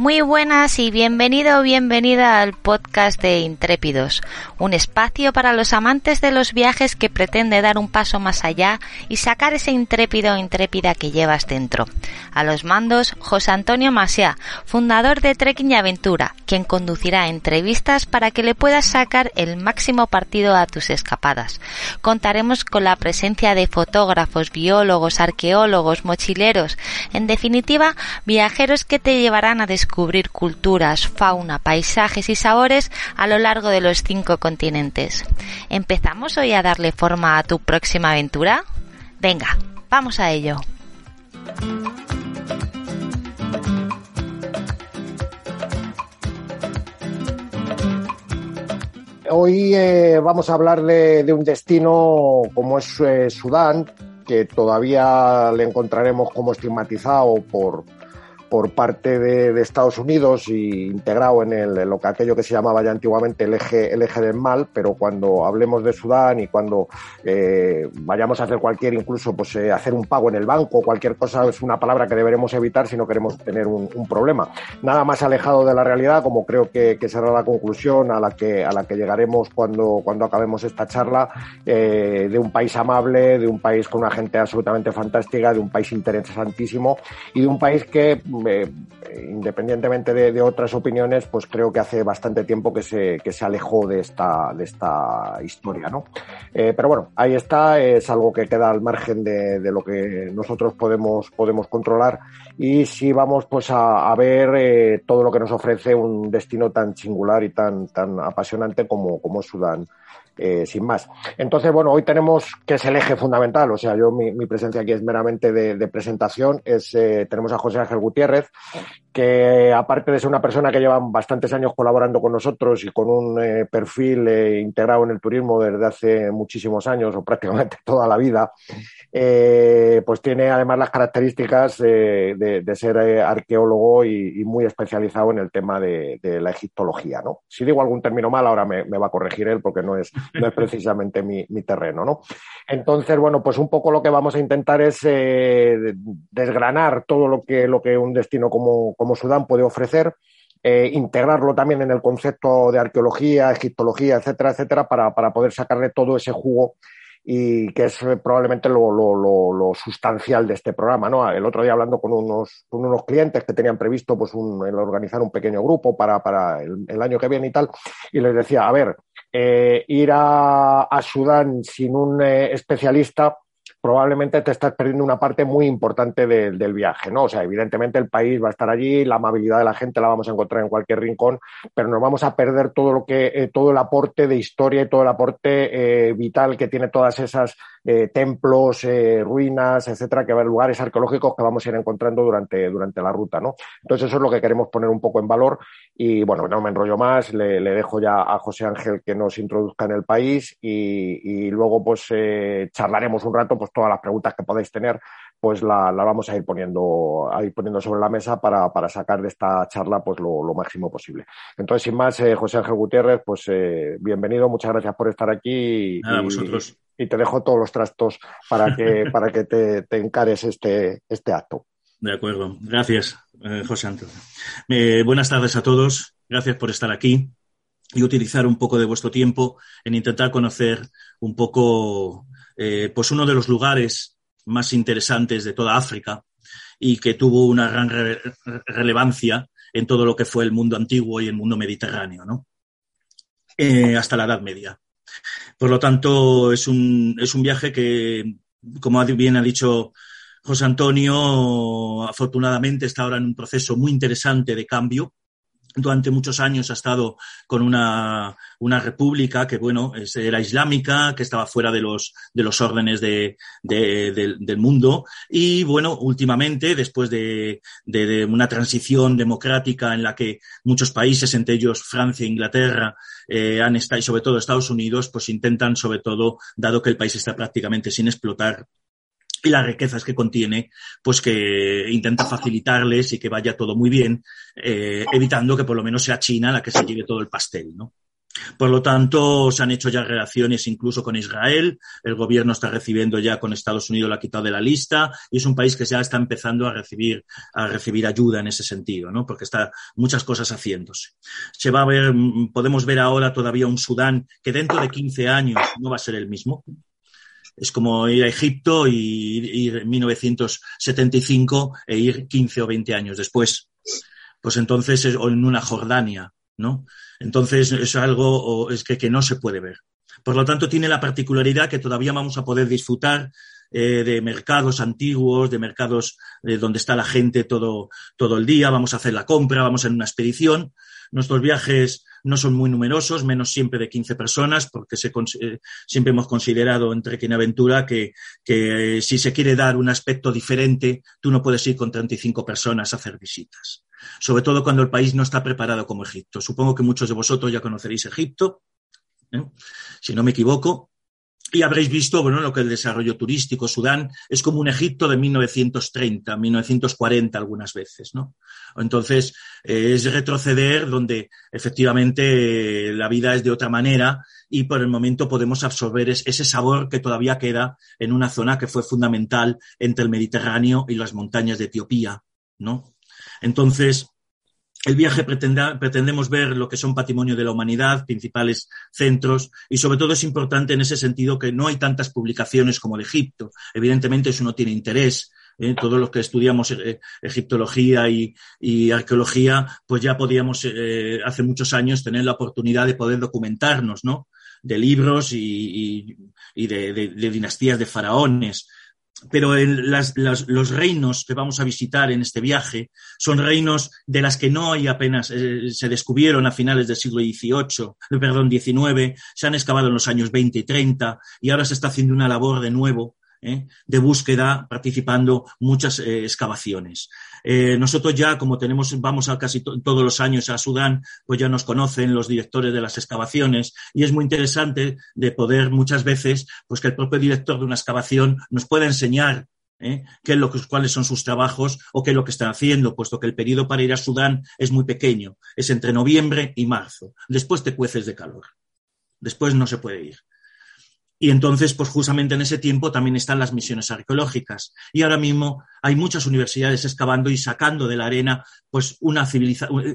Muy buenas y bienvenido o bienvenida al podcast de Intrépidos, un espacio para los amantes de los viajes que pretende dar un paso más allá y sacar ese intrépido o intrépida que llevas dentro. A los mandos, José Antonio Masia, fundador de Trekking y Aventura, quien conducirá entrevistas para que le puedas sacar el máximo partido a tus escapadas. Contaremos con la presencia de fotógrafos, biólogos, arqueólogos, mochileros, en definitiva, viajeros que te llevarán a descubrir descubrir culturas, fauna, paisajes y sabores a lo largo de los cinco continentes. ¿Empezamos hoy a darle forma a tu próxima aventura? Venga, vamos a ello. Hoy eh, vamos a hablar de, un destino como es eh, Sudán, que todavía le encontraremos como estigmatizado por, por parte de, de, Estados Unidos y integrado en, el, en lo que aquello que se llamaba ya antiguamente el eje, el eje del mal, pero cuando hablemos de Sudán y cuando eh, vayamos a hacer cualquier, incluso pues eh, hacer un pago en el banco, cualquier cosa es una palabra que deberemos evitar si no queremos tener un, un problema. Nada más alejado de la realidad, como creo que, que, será la conclusión a la que, a la que llegaremos cuando, cuando acabemos esta charla, eh, de un país amable, de un país con una gente absolutamente fantástica, de un país interesantísimo y de un país que independientemente de, de, otras opiniones, pues creo que hace bastante tiempo que se, que se alejó de esta, de esta historia, ¿no? Eh, pero bueno, ahí está, es algo que queda al margen de, de lo que nosotros podemos, podemos controlar y si vamos pues a, a ver eh, todo lo que nos ofrece un destino tan singular y tan, tan apasionante como, como Sudán. Eh, sin más. Entonces, bueno, hoy tenemos que es el eje fundamental, o sea, yo mi, mi presencia aquí es meramente de, de presentación, es, eh, tenemos a José Ángel Gutiérrez, que aparte de ser una persona que lleva bastantes años colaborando con nosotros y con un eh, perfil eh, integrado en el turismo desde hace muchísimos años o prácticamente toda la vida, eh, pues tiene además las características de, ser arqueólogo y, muy especializado en el tema de, la egiptología, ¿no? Si digo algún término mal, ahora me, me va a corregir él porque no es, no es precisamente mi, mi, terreno, ¿no? Entonces, bueno, pues un poco lo que vamos a intentar es desgranar todo lo que, lo que un destino como como Sudán puede ofrecer, eh, integrarlo también en el concepto de arqueología, egiptología, etcétera, etcétera, para, para poder sacarle todo ese jugo y que es probablemente lo, lo, lo, sustancial de este programa. ¿no? El otro día hablando con unos, unos clientes que tenían previsto pues, un, el organizar un pequeño grupo para, para el, año que viene y tal, y les decía, a ver, eh, ir a, Sudán sin un eh, especialista probablemente te estás perdiendo una parte muy importante de, del viaje, ¿no? O sea, evidentemente el país va a estar allí, la amabilidad de la gente la vamos a encontrar en cualquier rincón, pero nos vamos a perder todo lo que, eh, todo el aporte de historia y todo el aporte eh, vital que tiene todas esas eh, templos, eh, ruinas, etcétera, que lugares arqueológicos que vamos a ir encontrando durante, durante la ruta, ¿no? Entonces eso es lo que queremos poner un poco en valor y bueno, no me enrollo más, le, le dejo ya a José Ángel que nos introduzca en el país y, y luego pues eh, charlaremos un rato pues todas las preguntas que podáis tener pues la, la, vamos a ir poniendo a ir poniendo sobre la mesa para, para sacar de esta charla pues lo, lo máximo posible. Entonces, sin más, eh, José Ángel Gutiérrez, pues eh, bienvenido, muchas gracias por estar aquí. Nada, y, vosotros. y te dejo todos los trastos para que, para que te, te encares este, este acto. De acuerdo. Gracias, eh, José Antonio. Eh, buenas tardes a todos. Gracias por estar aquí y utilizar un poco de vuestro tiempo en intentar conocer un poco eh, pues uno de los lugares más interesantes de toda África y que tuvo una gran re relevancia en todo lo que fue el mundo antiguo y el mundo mediterráneo, ¿no? Eh, hasta la Edad Media. Por lo tanto, es un, es un viaje que, como bien ha dicho José Antonio, afortunadamente está ahora en un proceso muy interesante de cambio durante muchos años ha estado con una, una república que, bueno, era islámica, que estaba fuera de los, de los órdenes de, de, de, del mundo. Y, bueno, últimamente, después de, de, una transición democrática en la que muchos países, entre ellos Francia e Inglaterra, eh, han estado, y sobre todo Estados Unidos, pues intentan, sobre todo, dado que el país está prácticamente sin explotar, y las riquezas que contiene, pues que intenta facilitarles y que vaya todo muy bien, eh, evitando que por lo menos sea China la que se lleve todo el pastel, ¿no? Por lo tanto, se han hecho ya relaciones incluso con Israel. El gobierno está recibiendo ya con Estados Unidos la quitado de la lista y es un país que ya está empezando a recibir, a recibir ayuda en ese sentido, ¿no? Porque está muchas cosas haciéndose. Se va a ver, podemos ver ahora todavía un Sudán que dentro de 15 años no va a ser el mismo es como ir a Egipto y ir en 1975 e ir 15 o 20 años después. Pues entonces, o en una Jordania, ¿no? Entonces es algo es que, que no se puede ver. Por lo tanto, tiene la particularidad que todavía vamos a poder disfrutar eh, de mercados antiguos, de mercados eh, donde está la gente todo, todo el día, vamos a hacer la compra, vamos en una expedición. Nuestros viajes no son muy numerosos, menos siempre de 15 personas, porque eh, siempre hemos considerado entre quien Aventura que, que eh, si se quiere dar un aspecto diferente, tú no puedes ir con 35 personas a hacer visitas. Sobre todo cuando el país no está preparado como Egipto. Supongo que muchos de vosotros ya conoceréis Egipto, ¿eh? si no me equivoco, y habréis visto, bueno, lo que el desarrollo turístico, Sudán, es como un Egipto de 1930, 1940 algunas veces, ¿no? Entonces, eh, es retroceder donde efectivamente la vida es de otra manera y por el momento podemos absorber ese sabor que todavía queda en una zona que fue fundamental entre el Mediterráneo y las montañas de Etiopía, ¿no? Entonces, el viaje pretendemos ver lo que son patrimonio de la humanidad, principales centros, y sobre todo es importante en ese sentido que no hay tantas publicaciones como de Egipto. Evidentemente eso no tiene interés. ¿eh? Todos los que estudiamos eh, egiptología y, arqueología, pues ya podíamos eh, hace muchos años tener la oportunidad de poder documentarnos, ¿no? De libros y, de dinastías de faraones pero los reinos que vamos a visitar en este viaje son reinos de las que no hay apenas, eh, se descubrieron a finales del siglo XVIII, perdón, XIX, se han excavado en los años 20 y 30 y ahora se está haciendo una labor de nuevo ¿eh? de búsqueda participando muchas eh, excavaciones. Eh, nosotros ya, como tenemos, vamos a casi todos los años a Sudán, pues ya nos conocen los directores de las excavaciones y es muy interesante de poder muchas veces, pues que el propio director de una excavación nos pueda enseñar qué es lo que, cuáles son sus trabajos o qué es lo que están haciendo, puesto que el periodo para ir a Sudán es muy pequeño, es entre noviembre y marzo. Después te cueces de calor. Después no se puede ir. Y entonces, pues justamente en ese tiempo también están las misiones arqueológicas. Y ahora mismo hay muchas universidades excavando y sacando de la arena, pues, una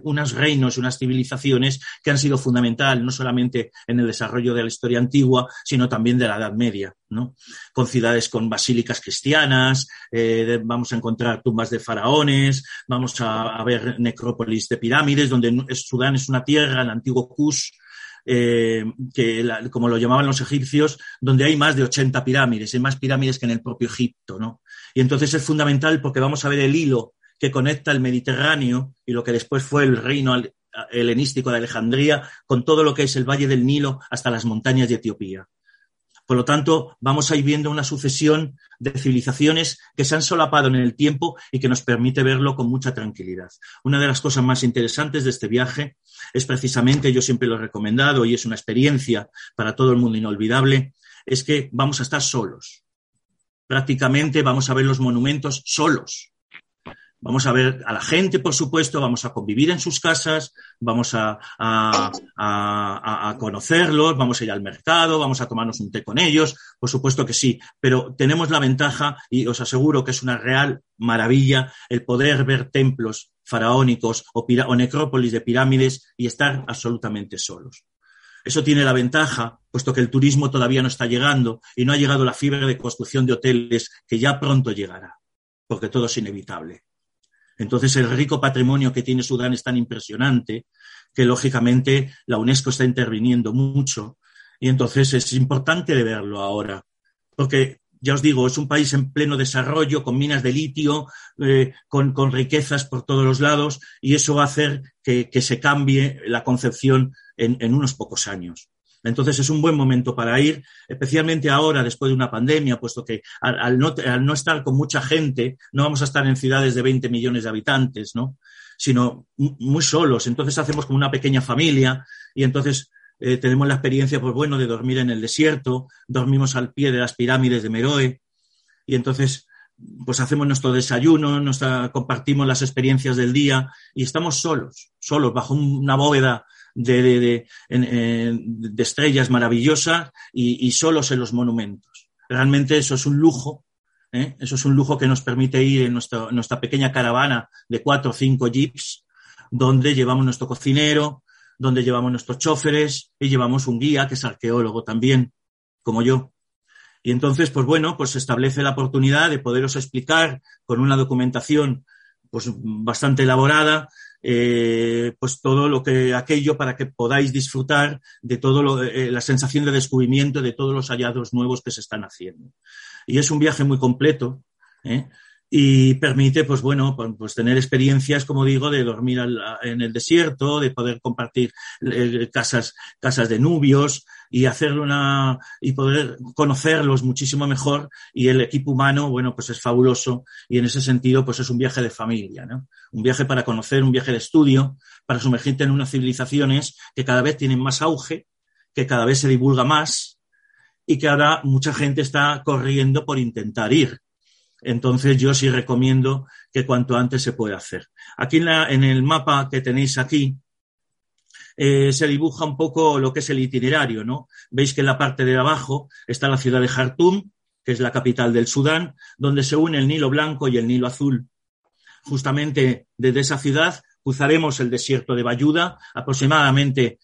unos reinos, unas civilizaciones que han sido fundamental, no solamente en el desarrollo de la historia antigua, sino también de la Edad Media, ¿no? Con ciudades con basílicas cristianas, eh, vamos a encontrar tumbas de faraones, vamos a, a ver necrópolis de pirámides, donde Sudán es una tierra, el antiguo Kush, eh, que como lo llamaban los egipcios, donde hay más de 80 pirámides, hay más pirámides que en el propio Egipto, ¿no? Y entonces es fundamental porque vamos a ver el hilo que conecta el Mediterráneo y lo que después fue el reino helenístico de Alejandría con todo lo que es el Valle del Nilo hasta las montañas de Etiopía. Por lo tanto, vamos a ir viendo una sucesión de civilizaciones que se han solapado en el tiempo y que nos permite verlo con mucha tranquilidad. Una de las cosas más interesantes de este viaje es precisamente, yo siempre lo he recomendado y es una experiencia para todo el mundo inolvidable, es que vamos a estar solos. Prácticamente vamos a ver los monumentos solos. Vamos a ver a la gente, por supuesto, vamos a convivir en sus casas, vamos a, a, conocerlos, vamos a ir al mercado, vamos a tomarnos un té con ellos, por supuesto que sí, pero tenemos la ventaja, y os aseguro que es una real maravilla, el poder ver templos faraónicos o, o necrópolis de pirámides y estar absolutamente solos. Eso tiene la ventaja, puesto que el turismo todavía no está llegando y no ha llegado la fibra de construcción de hoteles que ya pronto llegará, porque todo es inevitable. Entonces, el rico patrimonio que tiene Sudán es tan impresionante que, lógicamente, la UNESCO está interviniendo mucho y entonces es importante de verlo ahora, porque ya os digo, es un país en pleno desarrollo, con minas de litio, eh, con, con, riquezas por todos los lados, y eso va a hacer que, que se cambie la concepción en, en, unos pocos años. Entonces es un buen momento para ir, especialmente ahora, después de una pandemia, puesto que al, no, estar con mucha gente, no vamos a estar en ciudades de 20 millones de habitantes, ¿no? sino muy solos. Entonces hacemos como una pequeña familia y entonces eh, tenemos la experiencia, pues bueno, de dormir en el desierto, dormimos al pie de las pirámides de Meroe y entonces pues hacemos nuestro desayuno, nuestra, compartimos las experiencias del día y estamos solos, solos, bajo una bóveda de, estrellas maravillosas y, y, solos en los monumentos. Realmente eso es un lujo, ¿eh? eso es un lujo que nos permite ir en nuestra, pequeña caravana de cuatro o cinco jeeps, donde llevamos nuestro cocinero, donde llevamos nuestros choferes y llevamos un guía que es arqueólogo también, como yo. Y entonces, pues bueno, pues establece la oportunidad de poderos explicar con una documentación pues bastante elaborada, eh, pues todo lo que aquello para que podáis disfrutar de todo lo, eh, la sensación de descubrimiento de todos los hallazgos nuevos que se están haciendo. Y es un viaje muy completo, ¿eh? Y permite, pues bueno, pues tener experiencias, como digo, de dormir en el desierto, de poder compartir eh, casas, casas de nubios y hacer una, y poder conocerlos muchísimo mejor. Y el equipo humano, bueno, pues es fabuloso y en ese sentido, pues es un viaje de familia, ¿no? Un viaje para conocer, un viaje de estudio, para sumergirte en unas civilizaciones que cada vez tienen más auge, que cada vez se divulga más y que ahora mucha gente está corriendo por intentar ir entonces yo sí recomiendo que cuanto antes se pueda hacer. Aquí en, el mapa que tenéis aquí eh, se dibuja un poco lo que es el itinerario, ¿no? Veis que en la parte de abajo está la ciudad de Jartum, que es la capital del Sudán, donde se une el Nilo Blanco y el Nilo Azul. Justamente desde esa ciudad cruzaremos el desierto de Bayuda, aproximadamente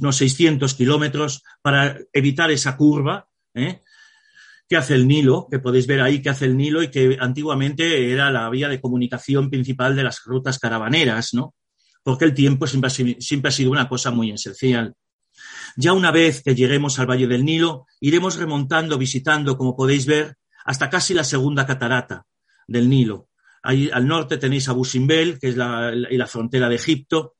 unos 600 kilómetros, para evitar esa curva, ¿eh? Que hace el Nilo, que podéis ver ahí que hace el Nilo y que antiguamente era la vía de comunicación principal de las rutas caravaneras, ¿no? Porque el tiempo siempre ha, sido una cosa muy esencial. Ya una vez que lleguemos al Valle del Nilo, iremos remontando, visitando, como podéis ver, hasta casi la segunda catarata del Nilo. Ahí al norte tenéis a Busimbel, que es la, la frontera de Egipto,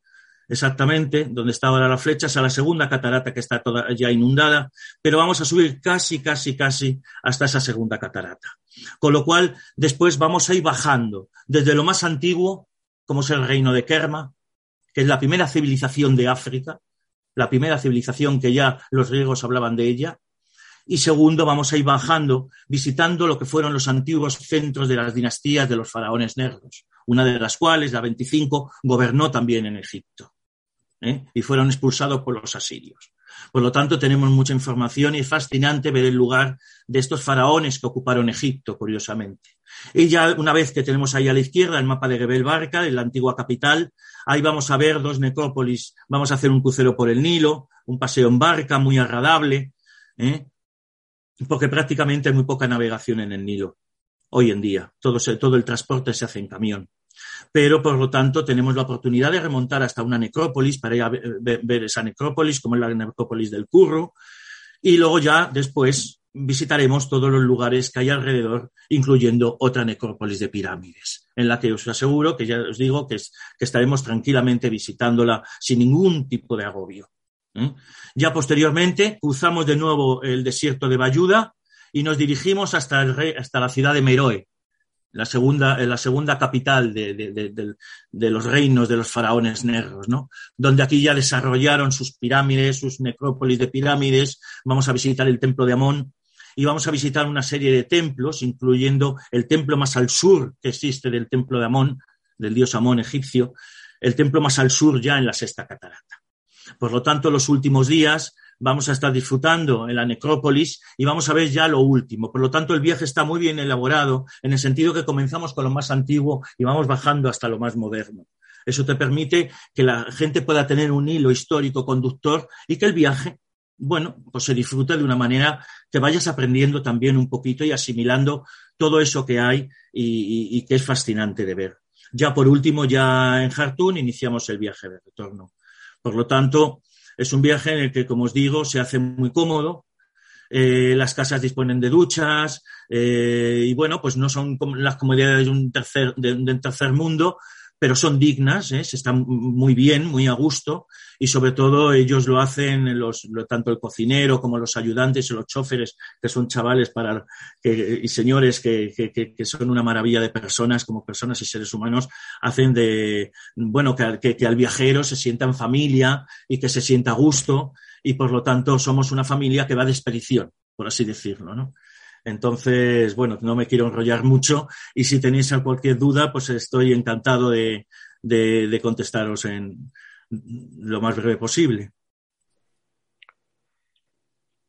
exactamente donde está ahora la flecha, es a la segunda catarata que está toda ya inundada, pero vamos a subir casi, casi, casi hasta esa segunda catarata. Con lo cual, después vamos a ir bajando desde lo más antiguo, como es el reino de Kerma, que es la primera civilización de África, la primera civilización que ya los griegos hablaban de ella, y segundo, vamos a ir bajando, visitando lo que fueron los antiguos centros de las dinastías de los faraones negros, una de las cuales, la 25, gobernó también en Egipto. ¿Eh? y fueron expulsados por los asirios. Por lo tanto, tenemos mucha información y es fascinante ver el lugar de estos faraones que ocuparon Egipto, curiosamente. Y ya una vez que tenemos ahí a la izquierda el mapa de Gebel Barca, la antigua capital, ahí vamos a ver dos necrópolis, vamos a hacer un crucero por el Nilo, un paseo en barca muy agradable, ¿eh? porque prácticamente hay muy poca navegación en el Nilo hoy en día. Todo, todo el transporte se hace en camión pero por lo tanto tenemos la oportunidad de remontar hasta una necrópolis para ver, esa necrópolis, como es la necrópolis del Curro, y luego ya después visitaremos todos los lugares que hay alrededor, incluyendo otra necrópolis de pirámides, en la que os aseguro que ya os digo que, es, que estaremos tranquilamente visitándola sin ningún tipo de agobio. Ya posteriormente cruzamos de nuevo el desierto de Bayuda y nos dirigimos hasta, el, hasta la ciudad de Meroe, la segunda, la segunda capital de, de, los reinos de los faraones negros, ¿no? Donde aquí ya desarrollaron sus pirámides, sus necrópolis de pirámides. Vamos a visitar el templo de Amón y vamos a visitar una serie de templos, incluyendo el templo más al sur que existe del templo de Amón, del dios Amón egipcio, el templo más al sur ya en la sexta catarata. Por lo tanto, los últimos días vamos a estar disfrutando en la necrópolis y vamos a ver ya lo último. Por lo tanto, el viaje está muy bien elaborado en el sentido que comenzamos con lo más antiguo y vamos bajando hasta lo más moderno. Eso te permite que la gente pueda tener un hilo histórico conductor y que el viaje, bueno, pues se disfrute de una manera que vayas aprendiendo también un poquito y asimilando todo eso que hay y, y, que es fascinante de ver. Ya por último, ya en Jartún iniciamos el viaje de retorno. Por lo tanto, es un viaje en el que, como os digo, se hace muy cómodo. eh, las casas disponen de duchas eh, y bueno, pues no son las comodidades de un tercer, de, un tercer mundo, pero son dignas, ¿eh? se están muy bien, muy a gusto y sobre todo ellos lo hacen, los, tanto el cocinero como los ayudantes y los choferes, que son chavales para, y señores que, que, que, son una maravilla de personas, como personas y seres humanos, hacen de, bueno, que, que al viajero se sienta en familia y que se sienta a gusto y por lo tanto somos una familia que va de expedición, por así decirlo, ¿no? Entonces, bueno, no me quiero enrollar mucho y si tenéis cualquier duda, pues estoy encantado de, de, contestaros en lo más breve posible.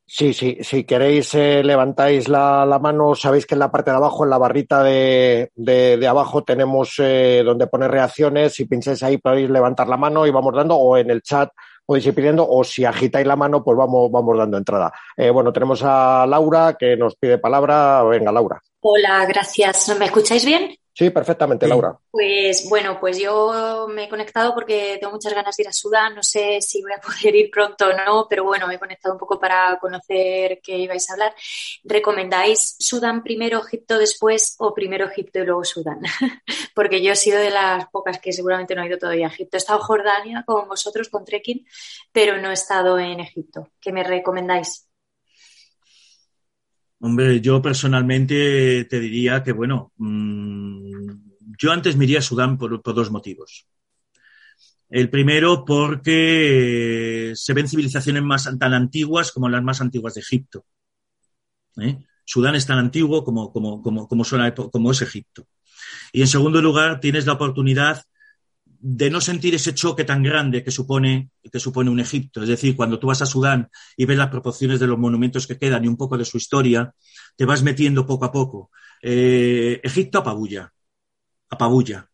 Sí, sí, si queréis eh, levantáis la, mano, sabéis que en la parte de abajo, en la barrita de, de, abajo, tenemos eh, donde pone reacciones. Si pincháis ahí podéis levantar la mano y vamos dando, o en el chat ir pidiendo, o si agitáis la mano, pues vamos, vamos dando entrada. Eh, bueno, tenemos a Laura que nos pide palabra. Venga, Laura. Hola, gracias. ¿Me escucháis bien? Sí, perfectamente, Laura. Pues bueno, pues yo me he conectado porque tengo muchas ganas de ir a Sudán. No sé si voy a poder ir pronto o no, pero bueno, me he conectado un poco para conocer qué ibais a hablar. ¿Recomendáis Sudán primero, Egipto después o primero Egipto y luego Sudán? porque yo he sido de las pocas que seguramente no he ido todavía a Egipto. He estado en Jordania con vosotros, con trekking, pero no he estado en Egipto. ¿Qué me recomendáis? Hombre, yo personalmente te diría que, bueno, mmm, yo antes me a Sudán por, dos motivos. El primero porque se ven civilizaciones más tan antiguas como las más antiguas de Egipto. ¿eh? Sudán es tan antiguo como, como, como, como, suena, como es Egipto. Y en segundo lugar, tienes la oportunidad de no sentir ese choque tan grande que supone, que supone un Egipto. Es decir, cuando tú vas a Sudán y ves las proporciones de los monumentos que quedan y un poco de su historia, te vas metiendo poco a poco. Eh, Egipto apabulla, apabulla.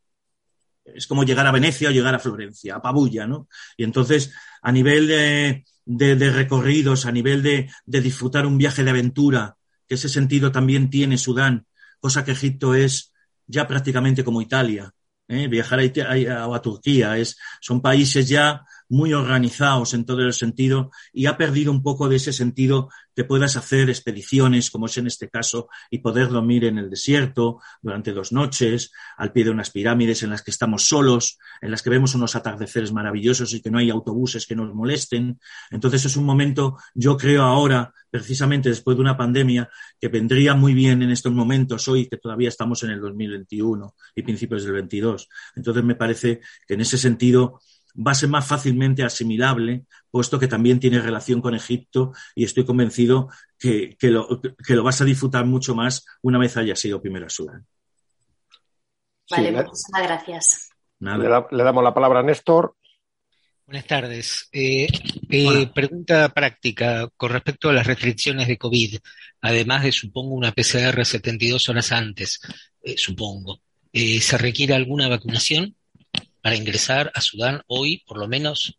Es como llegar a Venecia o llegar a Florencia, apabulla, ¿no? Y entonces, a nivel de, recorridos, a nivel de, de disfrutar un viaje de aventura, que ese sentido también tiene Sudán, cosa que Egipto es ya prácticamente como Italia ¿eh? viajar a, a, Turquía. Es, son países ya muy organizados en todo el sentido y ha perdido un poco de ese sentido que puedas hacer expediciones, como es en este caso, y poder dormir en el desierto durante dos noches, al pie de unas pirámides en las que estamos solos, en las que vemos unos atardeceres maravillosos y que no hay autobuses que nos molesten. Entonces es un momento, yo creo ahora, precisamente después de una pandemia, que vendría muy bien en estos momentos, hoy que todavía estamos en el 2021 y principios del 22. Entonces me parece que en ese sentido va a ser más fácilmente asimilable, puesto que también tiene relación con Egipto y estoy convencido que, que, lo, que lo, vas a disfrutar mucho más una vez haya sido primero a Sudán. Vale, sí, muchas gracias. Le, da, le, damos la palabra a Néstor. Buenas tardes. Eh, eh, pregunta práctica con respecto a las restricciones de COVID, además de, supongo, una PCR 72 horas antes, eh, supongo. Eh, ¿Se requiere alguna vacunación? Para ingresar a Sudán hoy, por lo menos?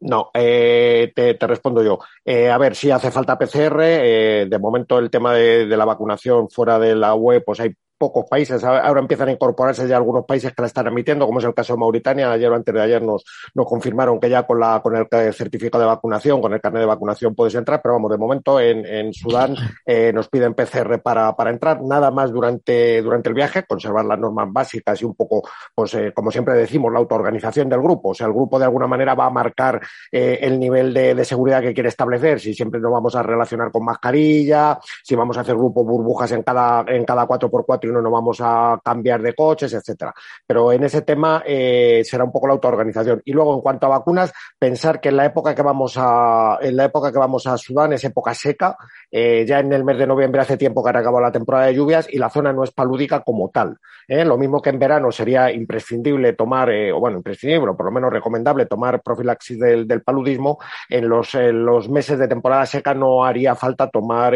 No, eh, te, respondo yo. Eh, a ver, si hace falta PCR. Eh, de momento, el tema de, de, la vacunación fuera de la web, pues hay pocos países. Ahora empiezan a incorporarse ya algunos países que la están emitiendo, como es el caso de Mauritania. Ayer o antes de ayer nos, nos confirmaron que ya con, la, con el certificado de vacunación, con el carnet de vacunación puedes entrar, pero vamos, de momento en, en Sudán eh, nos piden PCR para, para entrar, nada más durante, durante el viaje, conservar las normas básicas y un poco, pues eh, como siempre decimos, la autoorganización del grupo. O sea, el grupo de alguna manera va a marcar eh, el nivel de, de seguridad que quiere establecer, si siempre nos vamos a relacionar con mascarilla, si vamos a hacer grupos burbujas en cada, en cada 4x4 no nos vamos a cambiar de coches, etcétera. Pero en ese tema eh, será un poco la autoorganización. Y luego, en cuanto a vacunas, pensar que en la época que vamos a, en la época que vamos a Sudán es época seca. Eh, ya en el mes de noviembre hace tiempo que ha acabado la temporada de lluvias y la zona no es palúdica como tal. ¿eh? Lo mismo que en verano sería imprescindible tomar, o bueno, imprescindible, o por lo menos recomendable tomar profilaxis del, del paludismo. En los, en los meses de temporada seca no haría falta tomar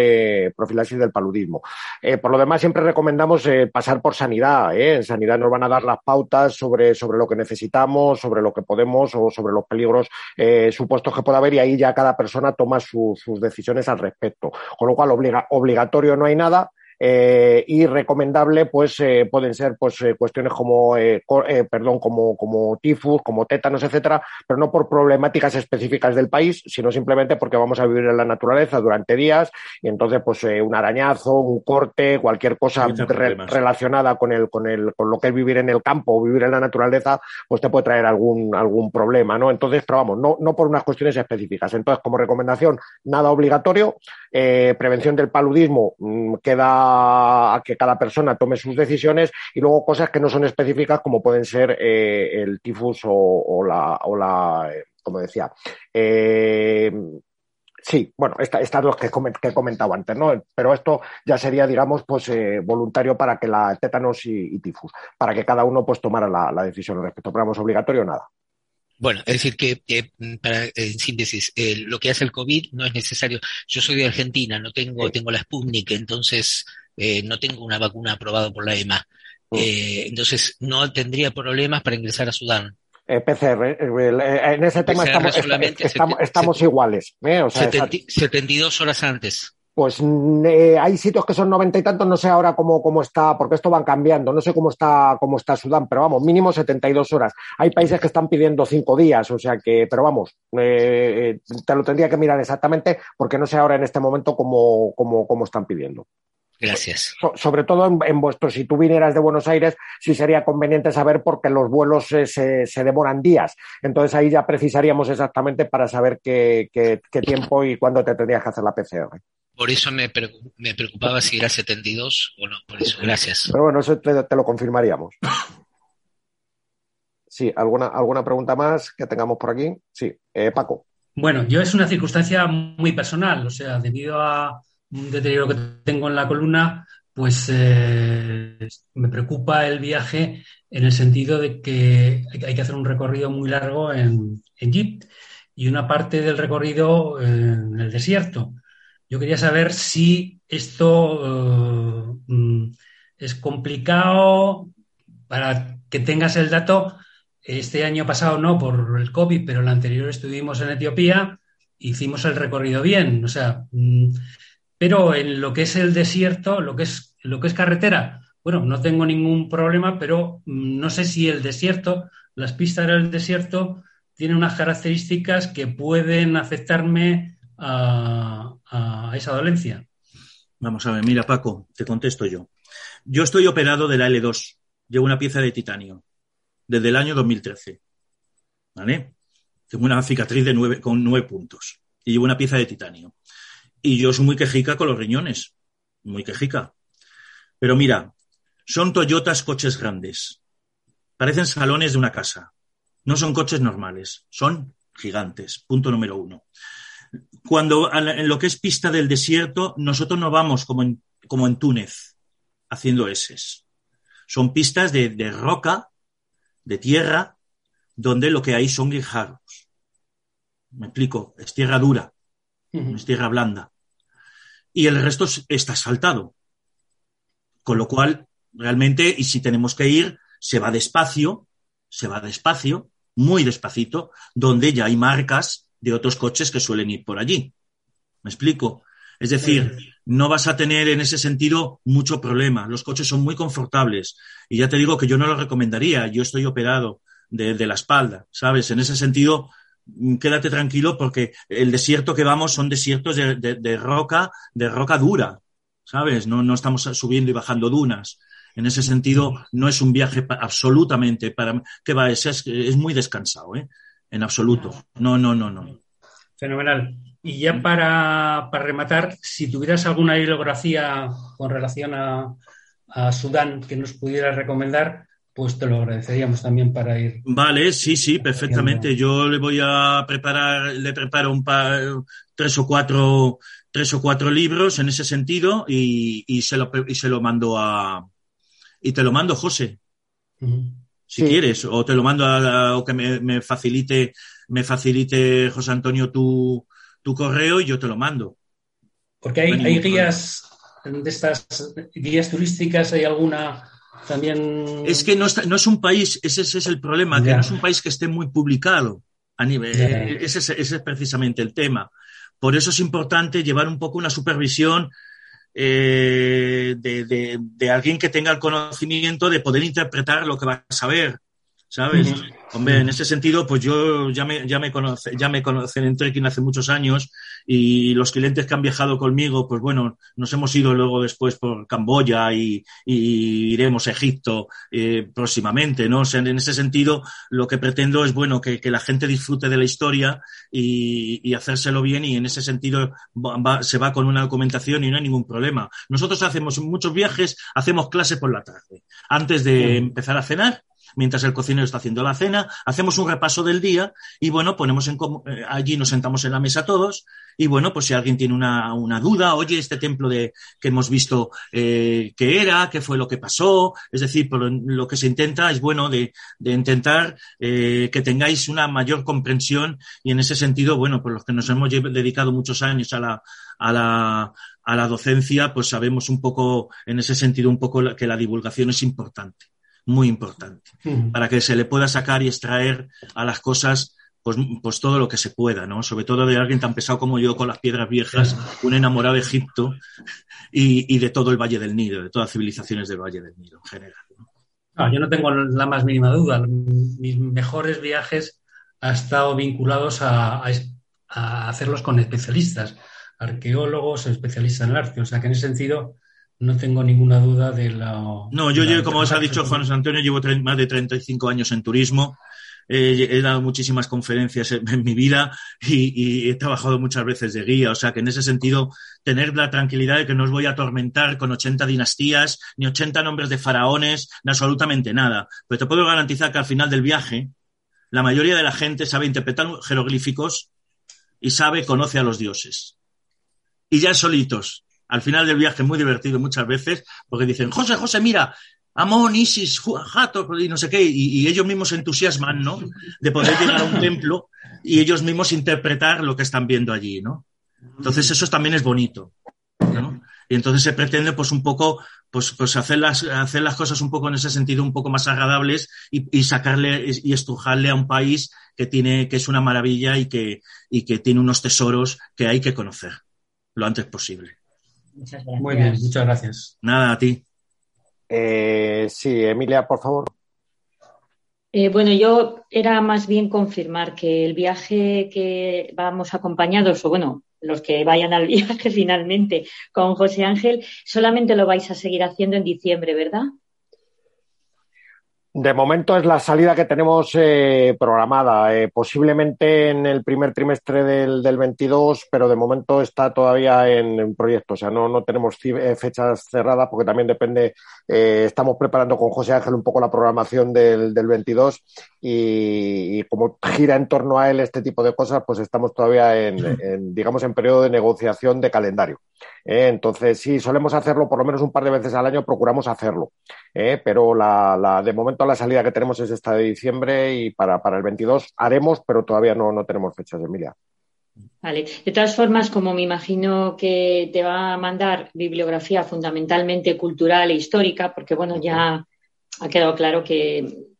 profilaxis del paludismo. Por lo demás, siempre recomendamos eh, pasar por sanidad. ¿eh? En sanidad nos van a dar las pautas sobre, sobre lo que necesitamos, sobre lo que podemos o sobre los peligros eh, supuestos que pueda haber y ahí ya cada persona toma su, sus decisiones al respecto. Con lo cual, obliga, obligatorio no hay nada. Eh, y recomendable pues eh, pueden ser pues eh, cuestiones como perdón como como tifus como tétanos etcétera pero no por problemáticas específicas del país sino simplemente porque vamos a vivir en la naturaleza durante días y entonces pues un arañazo un corte cualquier cosa relacionada con el con el con lo que es vivir en el campo o vivir en la naturaleza pues te puede traer algún algún problema no entonces pero vamos no no por unas cuestiones específicas. Entonces como recomendación nada obligatorio. Prevención del paludismo mm, queda a, que cada persona tome sus decisiones y luego cosas que no son específicas como pueden ser eh, el tifus o, la, o la eh, como decía, eh, Sí, bueno, estas esta dos que, que, he comentado antes, ¿no? Pero esto ya sería, digamos, pues voluntario para que la tétanos y, tifus, para que cada uno pues tomara la, decisión al respecto. Pero vamos, obligatorio nada. Bueno, es decir, que, para, en síntesis, lo que hace el COVID no es necesario. Yo soy de Argentina, no tengo, tengo la Sputnik, entonces eh, no tengo una vacuna aprobada por la EMA. Mm. Eh, entonces, no tendría problemas para ingresar a Sudán. Eh, PCR, en ese tema estamos, estamos, iguales. O 72 horas antes. Pues hay sitios que son noventa y tantos, no sé ahora cómo, cómo está, porque esto van cambiando, no sé cómo está, cómo está Sudán, pero vamos, mínimo 72 horas. Hay países que están pidiendo cinco días, o sea que, pero vamos, te lo tendría que mirar exactamente, porque no sé ahora en este momento cómo, cómo, cómo están pidiendo. Gracias. sobre todo en, vuestro, si tú vinieras de Buenos Aires, sí sería conveniente saber porque los vuelos se, demoran días. Entonces ahí ya precisaríamos exactamente para saber qué, tiempo y cuándo te tendrías que hacer la PCR. Por eso me, preocupaba si era 72 o no. Por eso, gracias. Pero bueno, eso te, lo confirmaríamos. Sí, ¿alguna, ¿alguna pregunta más que tengamos por aquí? Sí, eh, Paco. Bueno, yo es una circunstancia muy personal, o sea, debido a un deterioro que tengo en la columna, pues eh, me preocupa el viaje en el sentido de que hay que hacer un recorrido muy largo en, Jeep y una parte del recorrido en el desierto. Yo quería saber si esto eh, mm, es complicado para que tengas el dato. Este año pasado no por el COVID, pero el anterior estuvimos en Etiopía, hicimos el recorrido bien. O sea, mm, pero en lo que es el desierto, lo que es, lo que es carretera, bueno, no tengo ningún problema, pero mm, no sé si el desierto, las pistas del desierto, tienen unas características que pueden afectarme a, esa dolencia. Vamos a ver, mira, Paco, te contesto yo. Yo estoy operado de la L2, llevo una pieza de titanio desde el año 2013. ¿Vale? Tengo una cicatriz de nueve, con nueve puntos y llevo una pieza de titanio. Y yo soy muy quejica con los riñones, muy quejica. Pero mira, son Toyotas coches grandes. Parecen salones de una casa. No son coches normales, son gigantes. Punto número uno. Cuando en lo que es pista del desierto, nosotros no vamos como en, como en Túnez, haciendo eses. Son pistas de, de roca, de tierra, donde lo que hay son guijarros. Me explico, es tierra dura, es tierra blanda y el resto está saltado. Con lo cual, realmente, y si tenemos que ir, se va despacio, se va despacio, muy despacito, donde ya hay marcas de otros coches que suelen ir por allí. ¿Me explico? Es decir, no vas a tener en ese sentido mucho problema. Los coches son muy confortables. Y ya te digo que yo no lo recomendaría. Yo estoy operado de, de la espalda, ¿sabes? En ese sentido, quédate tranquilo porque el desierto que vamos son desiertos de, roca, de roca dura, ¿sabes? No, no estamos subiendo y bajando dunas. En ese sentido, no es un viaje absolutamente para que va, es, es muy descansado, ¿eh? En absoluto. No, no, no, no. Fenomenal. Y ya para, rematar, si tuvieras alguna bibliografía con relación a, a Sudán que nos pudieras recomendar, pues te lo agradeceríamos también para ir. Vale, sí, sí, perfectamente. Yo le voy a preparar, le preparo un par, tres o cuatro, tres o cuatro libros en ese sentido y, y se lo y se lo mando a y te lo mando, José. Si quieres, o te lo mando a, o que me, me, facilite, me facilite José Antonio tu, tu correo y yo te lo mando. Porque hay, hay guías de estas guías turísticas, hay alguna también... Es que no, no es un país, ese, es el problema, que no es un país que esté muy publicado a nivel... Ese, es precisamente el tema. Por eso es importante llevar un poco una supervisión eh, de, de, alguien que tenga el conocimiento de poder interpretar lo que va a saber, ¿sabes? Hombre, en ese sentido, pues yo ya me, ya me, conoce, ya me conocen en trekking hace muchos años y los clientes que han viajado conmigo, pues bueno, nos hemos ido luego después por Camboya y, iremos a Egipto eh, próximamente, ¿no? O sea, en ese sentido, lo que pretendo es, bueno, que, la gente disfrute de la historia y, y hacérselo bien y en ese sentido se va con una documentación y no hay ningún problema. Nosotros hacemos muchos viajes, hacemos clases por la tarde. Antes de empezar a cenar, mientras el cocinero está haciendo la cena, hacemos un repaso del día y bueno, ponemos en, eh, allí nos sentamos en la mesa todos y bueno, pues si alguien tiene una, una duda, oye, este templo de, que hemos visto, eh, qué era, qué fue lo que pasó, es decir, por lo que se intenta es bueno de, de intentar eh, que tengáis una mayor comprensión y en ese sentido, bueno, por los que nos hemos dedicado muchos años a la, a la, a la docencia, pues sabemos un poco, en ese sentido, un poco que la divulgación es importante muy importante, para que se le pueda sacar y extraer a las cosas pues, pues todo lo que se pueda, ¿no? Sobre todo de alguien tan pesado como yo con las piedras viejas, un enamorado de Egipto y, de todo el Valle del Nilo, de todas las civilizaciones del Valle del Nilo en general. yo no tengo la más mínima duda. Mis mejores viajes han estado vinculados a, a hacerlos con especialistas, arqueólogos, especialistas en el arte. O sea que en ese sentido no tengo ninguna duda de la... No, yo, llevo, como os ha dicho Juan Antonio, llevo más de 35 años en turismo. He dado muchísimas conferencias en, mi vida y, he trabajado muchas veces de guía. O sea que en ese sentido, tener la tranquilidad de que no os voy a atormentar con 80 dinastías, ni 80 nombres de faraones, ni absolutamente nada. Pero te puedo garantizar que al final del viaje, la mayoría de la gente sabe interpretar jeroglíficos y sabe, conoce a los dioses. Y ya solitos, al final del viaje muy divertido muchas veces, porque dicen, José, José, mira, Amón, Isis, Jato, y no sé qué, y, ellos mismos se entusiasman, ¿no? De poder llegar a un templo y ellos mismos interpretar lo que están viendo allí, ¿no? Entonces eso también es bonito, ¿no? Y entonces se pretende, pues, un poco, pues, pues hacer las, hacer las cosas un poco en ese sentido, un poco más agradables y, sacarle y estrujarle a un país que tiene, que es una maravilla y que, y que tiene unos tesoros que hay que conocer lo antes posible. Muchas gracias. Muy bien, muchas gracias. Nada, a ti. Eh, sí, Emilia, por favor. Eh, bueno, yo era más bien confirmar que el viaje que vamos acompañados, o bueno, los que vayan al viaje finalmente con José Ángel, solamente lo vais a seguir haciendo en diciembre, ¿verdad? De momento es la salida que tenemos eh, programada, eh, posiblemente en el primer trimestre del, del, 22, pero de momento está todavía en, proyecto, o sea, no, no tenemos eh, fechas cerradas porque también depende, estamos preparando con José Ángel un poco la programación del, del 22 y, como gira en torno a él este tipo de cosas, pues estamos todavía en, digamos, en periodo de negociación de calendario. entonces, sí, solemos hacerlo por lo menos un par de veces al año, procuramos hacerlo, pero la, la de momento la salida que tenemos es esta de diciembre y para, el 22 haremos, pero todavía no, no tenemos fechas, Emilia. Vale. De todas formas, como me imagino que te va a mandar bibliografía fundamentalmente cultural e histórica, porque bueno, ya ha quedado claro que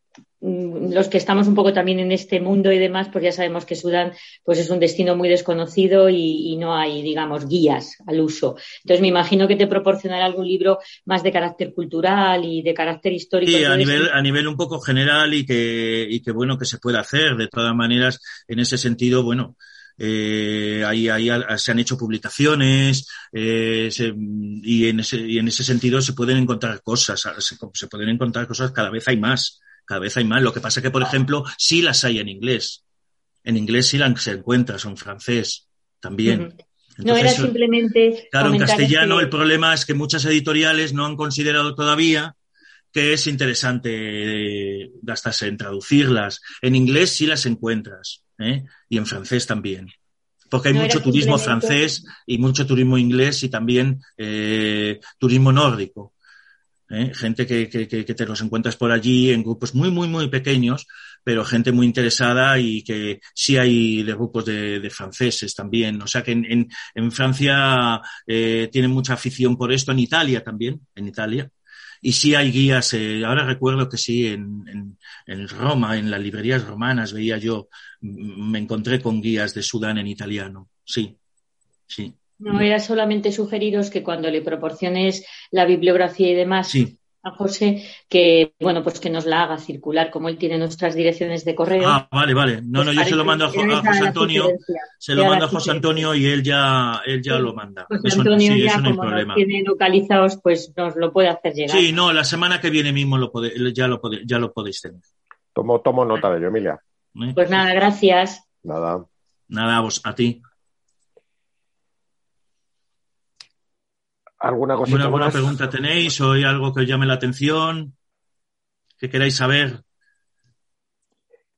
los que estamos un poco también en este mundo y demás, pues ya sabemos que Sudán pues es un destino muy desconocido y, no hay, digamos, guías al uso. Entonces me imagino que te proporcionará algún libro más de carácter cultural y de carácter histórico. Sí, a nivel, a nivel un poco general y que, y que bueno que se pueda hacer. De todas maneras, en ese sentido, bueno, eh, ahí, ahí, se han hecho publicaciones eh, y, en ese, y en ese sentido se pueden encontrar cosas, se, se pueden encontrar cosas, cada vez hay más cada vez hay más. Lo que pasa es que, por ejemplo, sí las hay en inglés. En inglés sí las se encuentra, son francés también. no era simplemente. Claro, en castellano el problema es que muchas editoriales no han considerado todavía que es interesante gastarse en traducirlas. En inglés sí las encuentras, ¿eh? y en francés también. Porque hay mucho turismo francés y mucho turismo inglés y también eh, turismo nórdico. ¿Eh? gente que, que, que, te los encuentras por allí en grupos muy, muy, muy pequeños, pero gente muy interesada y que sí hay de grupos de, de franceses también. O sea que en, en, en Francia eh, tienen mucha afición por esto, en Italia también, en Italia. Y sí hay guías, eh, ahora recuerdo que sí, en, en, en, Roma, en las librerías romanas, veía yo, me encontré con guías de Sudán en italiano. Sí, sí. No, era solamente sugeriros que cuando le proporciones la bibliografía y demás, a José que, bueno, pues que nos la haga circular, como él tiene nuestras direcciones de correo. Ah, vale, vale. No, no, pues yo se lo mando a, José Antonio, se lo mando a José Antonio y él ya, él ya lo manda. José Antonio ya, como nos tiene localizados, pues nos lo puede hacer llegar. Sí, no, la semana que viene mismo lo ya, lo ya lo podéis tener. Tomo, tomo nota de ello, Emilia. ¿Eh? Pues nada, gracias. Nada. Nada, vos, a ti. ¿Alguna cosita ¿Alguna, pregunta tenéis o hay algo que os llame la atención? ¿Que queráis saber?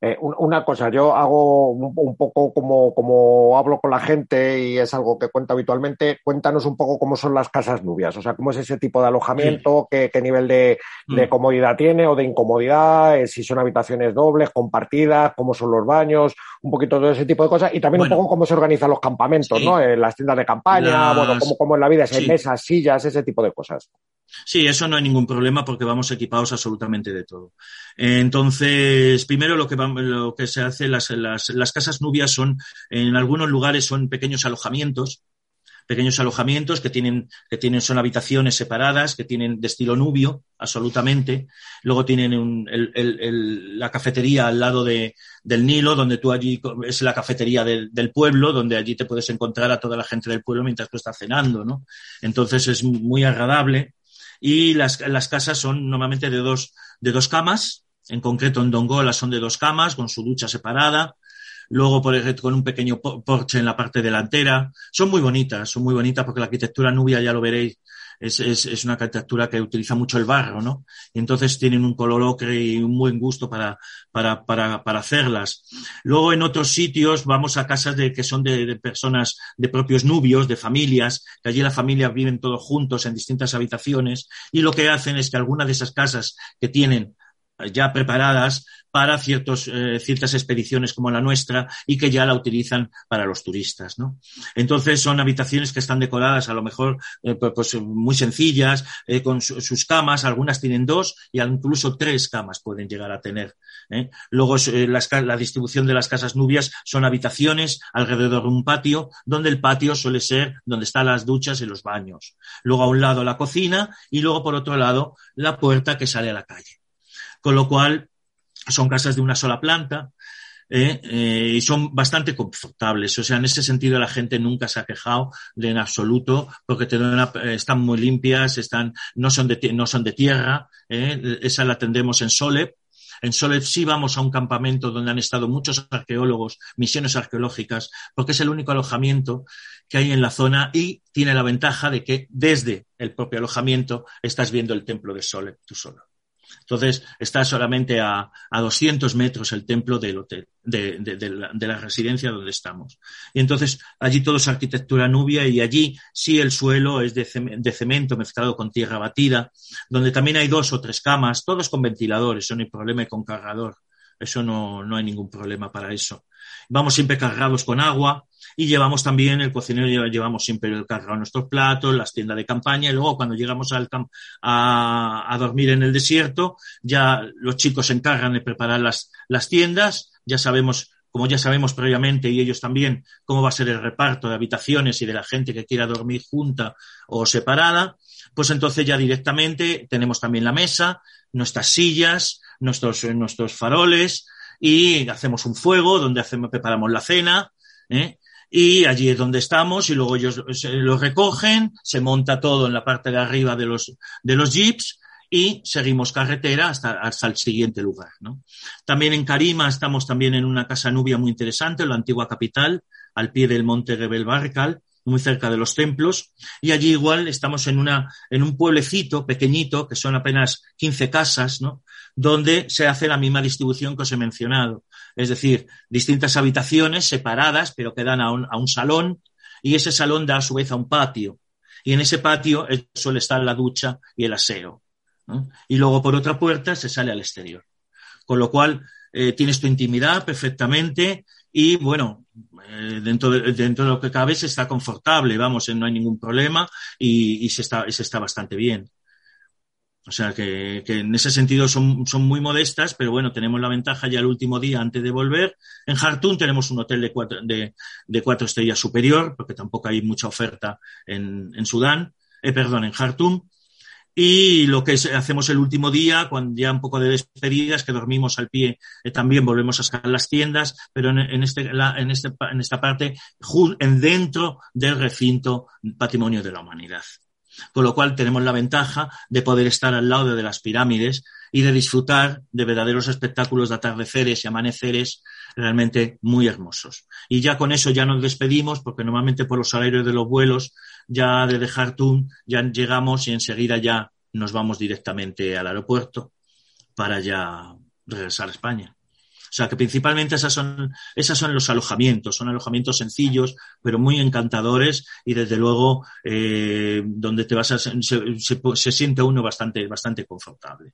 Eh, una cosa, yo hago un, poco como, como hablo con la gente y es algo que cuento habitualmente, cuéntanos un poco cómo son las casas nubias, o sea, cómo es ese tipo de alojamiento, qué, nivel de, mm. comodidad tiene o de incomodidad, eh, si son habitaciones dobles, compartidas, cómo son los baños, un poquito de ese tipo de cosas y también un poco cómo se organizan los campamentos, ¿no? En las tiendas de campaña, bueno, cómo, cómo en la vida, si hay mesas, sillas, ese tipo de cosas. Sí, eso no hay ningún problema porque vamos equipados absolutamente de todo. Entonces, primero lo que, lo que se hace, las, las, las casas nubias son, en algunos lugares son pequeños alojamientos, pequeños alojamientos que tienen, que tienen, son habitaciones separadas, que tienen de estilo nubio, absolutamente. Luego tienen un, el, el, la cafetería al lado de, del Nilo, donde tú allí es la cafetería del, del, pueblo, donde allí te puedes encontrar a toda la gente del pueblo mientras tú estás cenando, ¿no? Entonces es muy agradable y las, las casas son normalmente de dos, de dos camas, en concreto en Dongola son de dos camas con su ducha separada, luego por con un pequeño porche en la parte delantera. Son muy bonitas, son muy bonitas porque la arquitectura nubia, ya lo veréis, es, es, es, una arquitectura que utiliza mucho el barro, ¿no? Y entonces tienen un color ocre y un buen gusto para, para, para, para hacerlas. Luego en otros sitios vamos a casas de, que son de, personas, de propios nubios, de familias, que allí la familia viven todos juntos en distintas habitaciones y lo que hacen es que algunas de esas casas que tienen ya preparadas para ciertos, eh, ciertas expediciones como la nuestra y que ya la utilizan para los turistas. ¿no? Entonces son habitaciones que están decoradas a lo mejor eh, pues, pues muy sencillas, eh, con su, sus camas, algunas tienen dos y incluso tres camas pueden llegar a tener. Luego la distribución de las casas nubias son habitaciones alrededor de un patio, donde el patio suele ser donde están las duchas y los baños. Luego a un lado la cocina y luego por otro lado la puerta que sale a la calle. Con lo cual son casas de una sola planta, ¿eh? Eh, y son bastante confortables. O sea, en ese sentido la gente nunca se ha quejado de en absoluto porque te están muy limpias, están, no, son de, no son de tierra. ¿eh? Esa la tendremos en Solep. En Solep sí vamos a un campamento donde han estado muchos arqueólogos, misiones arqueológicas, porque es el único alojamiento que hay en la zona y tiene la ventaja de que desde el propio alojamiento estás viendo el templo de Solep tú solo. Entonces, está solamente a, a 200 metros el templo del hotel, de, la, de, la, residencia donde estamos. Y entonces, allí todo es arquitectura nubia y allí sí el suelo es de, cemento mezclado con tierra batida, donde también hay dos o tres camas, todos con ventiladores, no hay problema y con cargador. Eso no, no hay ningún problema para eso. Vamos siempre cargados con agua y llevamos también, el cocinero llevamos siempre el cargado nuestros platos, las tiendas de campaña y luego cuando llegamos al a, a, dormir en el desierto, ya los chicos se encargan de preparar las, las tiendas, ya sabemos como ya sabemos previamente y ellos también, cómo va a ser el reparto de habitaciones y de la gente que quiera dormir junta o separada, pues entonces ya directamente tenemos también la mesa, nuestras sillas, nuestros, nuestros faroles y hacemos un fuego donde hacemos, preparamos la cena, ¿eh? Y allí es donde estamos y luego ellos lo recogen, se monta todo en la parte de arriba de los, de los jeeps y seguimos carretera hasta, hasta el siguiente lugar. ¿no? También en Carima estamos también en una casa nubia muy interesante, la antigua capital, al pie del monte Rebel Barcal, muy cerca de los templos, y allí igual estamos en, una, en un pueblecito pequeñito, que son apenas 15 casas, ¿no? donde se hace la misma distribución que os he mencionado. Es decir, distintas habitaciones separadas, pero que dan a un, a un salón, y ese salón da a su vez a un patio. Y en ese patio suele estar la ducha y el aseo. Y luego por otra puerta se sale al exterior. Con lo cual, eh, tienes tu intimidad perfectamente y bueno, eh, dentro, de, dentro de lo que cabe se está confortable, vamos, no hay ningún problema y, se está bastante bien. O sea que, en ese sentido son, son, muy modestas, pero bueno, tenemos la ventaja ya el último día antes de volver. En Jartún tenemos un hotel de cuatro, de, de cuatro estrellas superior, porque tampoco hay mucha oferta en, en Sudán, eh, perdón, en Jartún. Y lo que hacemos el último día, cuando ya un poco de despedidas, que dormimos al pie, eh, también volvemos a sacar las tiendas, pero en, en, este, la, en, este, en esta parte, en dentro del recinto Patrimonio de la Humanidad con lo cual tenemos la ventaja de poder estar al lado de las pirámides y de disfrutar de verdaderos espectáculos de atardeceres y amaneceres realmente muy hermosos. Y ya con eso ya nos despedimos, porque normalmente por los salarios de los vuelos, ya de Jartum, ya llegamos y enseguida ya nos vamos directamente al aeropuerto para ya regresar a España. O sea que principalmente esas son, esas son los alojamientos, son alojamientos sencillos, pero muy encantadores y desde luego eh, donde te vas a, se, se, siente uno bastante, bastante confortable.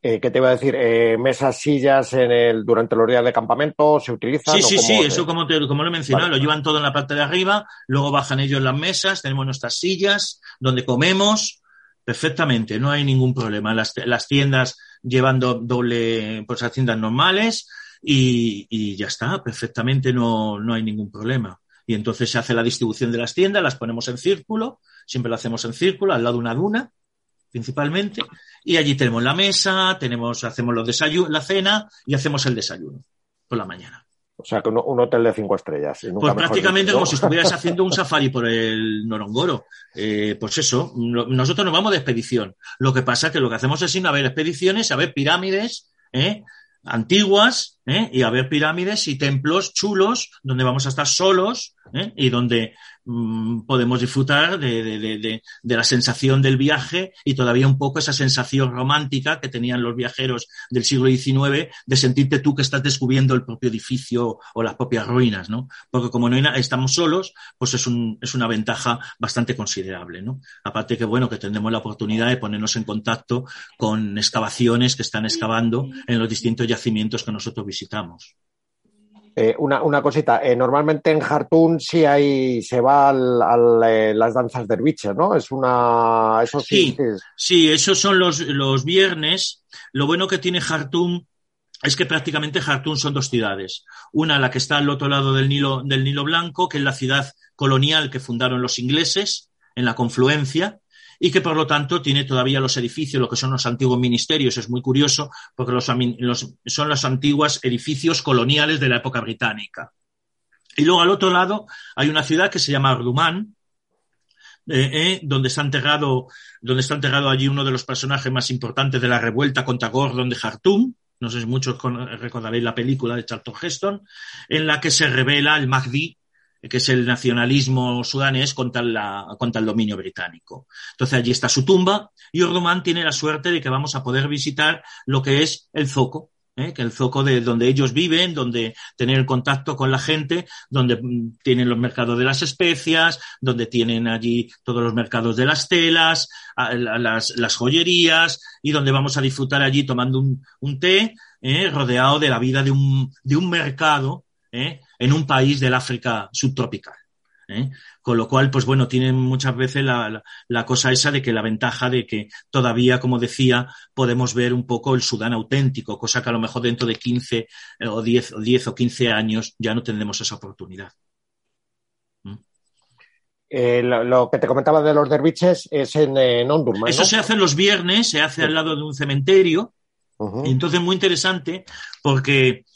Eh, ¿Qué te iba a decir? Eh, ¿Mesas, sillas en el, durante los días de campamento se utilizan? Sí, sí, sí, eso como, te, como lo he mencionado, lo llevan todo en la parte de arriba, luego bajan ellos las mesas, tenemos nuestras sillas donde comemos perfectamente, no hay ningún problema. Las, las tiendas llevando doble, pues las tiendas normales, y, y ya está, perfectamente no, no hay ningún problema. Y entonces se hace la distribución de las tiendas, las ponemos en círculo, siempre lo hacemos en círculo, al lado de una duna, principalmente, y allí tenemos la mesa, tenemos, hacemos los desayunos, la cena y hacemos el desayuno por la mañana. O sea, que un, un hotel de cinco estrellas. pues prácticamente como si estuvieras haciendo un safari por el Norongoro. Eh, pues eso, nosotros nos vamos de expedición. Lo que pasa es que lo que hacemos es ir a ver expediciones, a ver pirámides, ¿eh? antiguas ¿eh? y a ver pirámides y templos chulos donde vamos a estar solos ¿eh? y donde mmm, podemos disfrutar de, de, de, de, la sensación del viaje y todavía un poco esa sensación romántica que tenían los viajeros del siglo XIX de sentirte tú que estás descubriendo el propio edificio o las propias ruinas, ¿no? Porque como no hay, estamos solos, pues es, un, es una ventaja bastante considerable, ¿no? Aparte que, bueno, que tendremos la oportunidad de ponernos en contacto con excavaciones que están excavando en los distintos yacimientos que nosotros visitamos. Eh, una, una, cosita, eh, normalmente en Jartún sí hay, se va al, al eh, las danzas derviches, ¿no? Es una, eso sí. Sí, es... sí esos son los, los viernes. Lo bueno que tiene Jartún es que prácticamente Jartún son dos ciudades. Una, la que está al otro lado del Nilo, del Nilo Blanco, que es la ciudad colonial que fundaron los ingleses en la confluencia, y que por lo tanto tiene todavía los edificios, lo que son los antiguos ministerios. Es muy curioso porque los, los, son los antiguos edificios coloniales de la época británica. Y luego al otro lado hay una ciudad que se llama Ardumán, eh, eh, donde está enterrado, donde está enterrado allí uno de los personajes más importantes de la revuelta contra Gordon de Jartum. No sé si muchos recordaréis la película de Charlton Heston, en la que se revela el Mahdi, que es el nacionalismo sudanés contra, la, contra el dominio británico. Entonces allí está su tumba y Ordumán tiene la suerte de que vamos a poder visitar lo que es el zoco, ¿eh? que el zoco de donde ellos viven, donde tener contacto con la gente, donde tienen los mercados de las especias, donde tienen allí todos los mercados de las telas, las, las joyerías y donde vamos a disfrutar allí tomando un, un té ¿eh? rodeado de la vida de un, de un mercado ¿eh? En un país del África subtropical. ¿eh? Con lo cual, pues bueno, tienen muchas veces la, la, la, cosa esa de que la ventaja de que todavía, como decía, podemos ver un poco el Sudán auténtico, cosa que a lo mejor dentro de 15 eh, o 10 o 10 o 15 años ya no tendremos esa oportunidad. ¿Mm? Eh, lo, lo, que te comentaba de los derviches es en, en ¿no? Eso se hace los viernes, se hace al lado de un cementerio. Uh -huh. Entonces muy interesante porque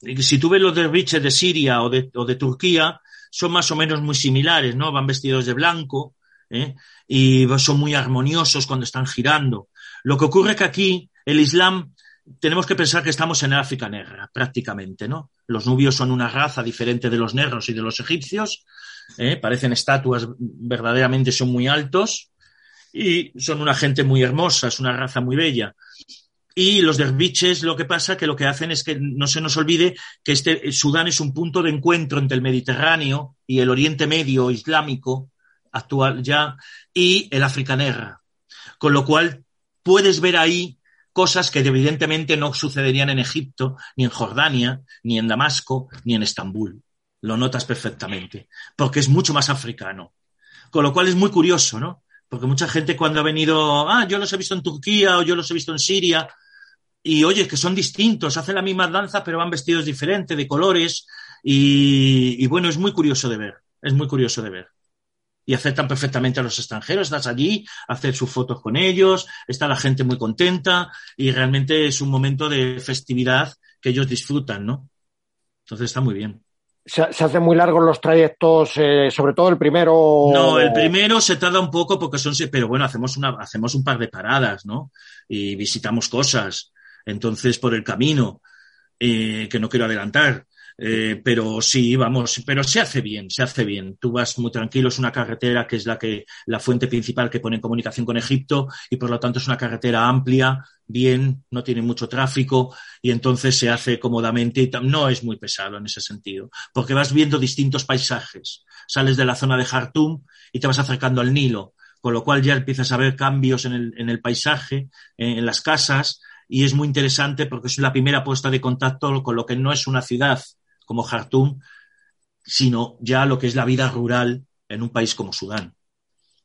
si tú ves los derviches de Siria o de, o de, Turquía, son más o menos muy similares, ¿no? Van vestidos de blanco ¿eh? y son muy armoniosos cuando están girando. Lo que ocurre es que aquí el Islam tenemos que pensar que estamos en África negra, prácticamente, ¿no? Los nubios son una raza diferente de los negros y de los egipcios, ¿eh? parecen estatuas, verdaderamente son muy altos y son una gente muy hermosa, es una raza muy bella. Y los derviches lo que pasa que lo que hacen es que no se nos olvide que este Sudán es un punto de encuentro entre el Mediterráneo y el Oriente Medio islámico actual ya y el África Negra. Con lo cual puedes ver ahí cosas que evidentemente no sucederían en Egipto, ni en Jordania, ni en Damasco, ni en Estambul. Lo notas perfectamente, porque es mucho más africano. Con lo cual es muy curioso, ¿no? Porque mucha gente cuando ha venido, ah, yo los he visto en Turquía o yo los he visto en Siria, y oye, que son distintos, hacen la misma danza, pero van vestidos diferentes, de colores, y, y bueno, es muy curioso de ver, es muy curioso de ver y aceptan perfectamente a los extranjeros. Estás allí, hacer sus fotos con ellos, está la gente muy contenta y realmente es un momento de festividad que ellos disfrutan, ¿no? Entonces está muy bien. Se, hacen muy largos los trayectos, eh, sobre todo el primero. No, el primero se tarda un poco porque son, pero bueno, hacemos una, hacemos un par de paradas, ¿no? Y visitamos cosas. Entonces, por el camino, eh, que no quiero adelantar, eh, pero sí, vamos, pero se hace bien, se hace bien. Tú vas muy tranquilo, es una carretera que es la que, la fuente principal que pone en comunicación con Egipto y por lo tanto es una carretera amplia, bien, no tiene mucho tráfico y entonces se hace cómodamente y no es muy pesado en ese sentido, porque vas viendo distintos paisajes. Sales de la zona de Jartum y te vas acercando al Nilo, con lo cual ya empiezas a ver cambios en el, en el paisaje, en las casas, y es muy interesante porque es la primera puesta de contacto con lo que no es una ciudad, como Jartum, sino ya lo que es la vida rural en un país como Sudán.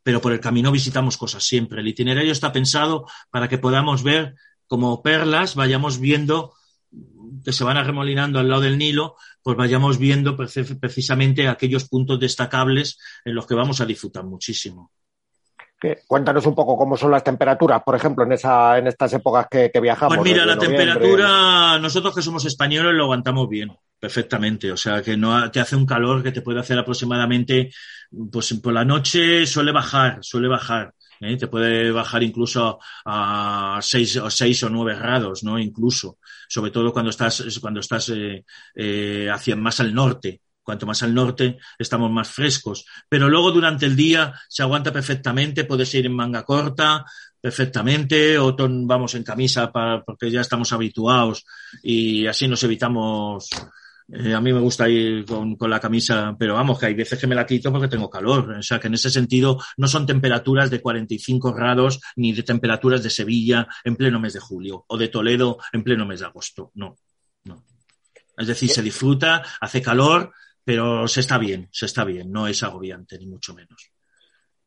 Pero por el camino visitamos cosas siempre. El itinerario está pensado para que podamos ver como perlas, vayamos viendo que se van arremolinando al lado del Nilo, pues vayamos viendo precisamente aquellos puntos destacables en los que vamos a disfrutar muchísimo. Cuéntanos un poco cómo son las temperaturas, por ejemplo, en, esa, en estas épocas que, viajamos. Pues mira, la temperatura, nosotros que somos españoles lo aguantamos bien, perfectamente. O sea, que no te hace un calor que te puede hacer aproximadamente, pues por la noche suele bajar, suele bajar. ¿eh? Te puede bajar incluso a 6 o seis o 9 grados, ¿no? Incluso, sobre todo cuando estás, cuando estás eh, eh, hacia más al norte. Cuanto más al norte estamos más frescos. Pero luego durante el día se aguanta perfectamente, puedes ir en manga corta perfectamente, o vamos en camisa para, porque ya estamos habituados y así nos evitamos. Eh, a mí me gusta ir con, con, la camisa, pero vamos, que hay veces que me la quito porque tengo calor. O sea, que en ese sentido no son temperaturas de 45 grados ni de temperaturas de Sevilla en pleno mes de julio o de Toledo en pleno mes de agosto. No, no. Es decir, se disfruta, hace calor, pero se está bien, se está bien, no es agobiante, ni mucho menos.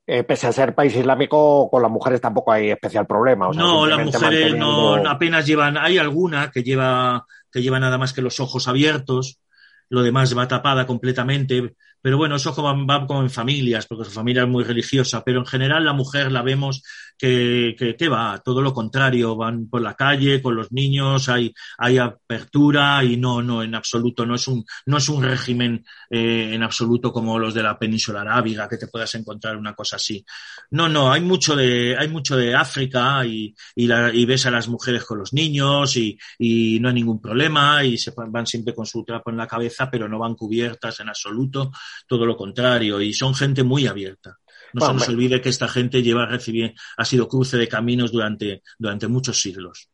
Eh, pese a ser país islámico, con las mujeres tampoco hay especial problema. no, las mujeres no apenas llevan, hay alguna que lleva, que lleva nada más que los ojos abiertos, lo demás va tapada completamente, pero bueno, eso va, como en familias, porque su familia es muy religiosa, pero en general la mujer la vemos que, que, va, todo lo contrario, van por la calle con los niños, hay, hay apertura y no, no, en absoluto, no es un, no es un régimen eh, en absoluto como los de la península arábiga, que te puedas encontrar una cosa así. No, no, hay mucho de, hay mucho de África y, y, la, y ves a las mujeres con los niños y, y no hay ningún problema y se van siempre con su trapo en la cabeza, pero no van cubiertas en absoluto todo lo contrario, y son gente muy abierta. No se nos olvide que esta gente lleva recibir, ha sido cruce de caminos durante, durante muchos siglos.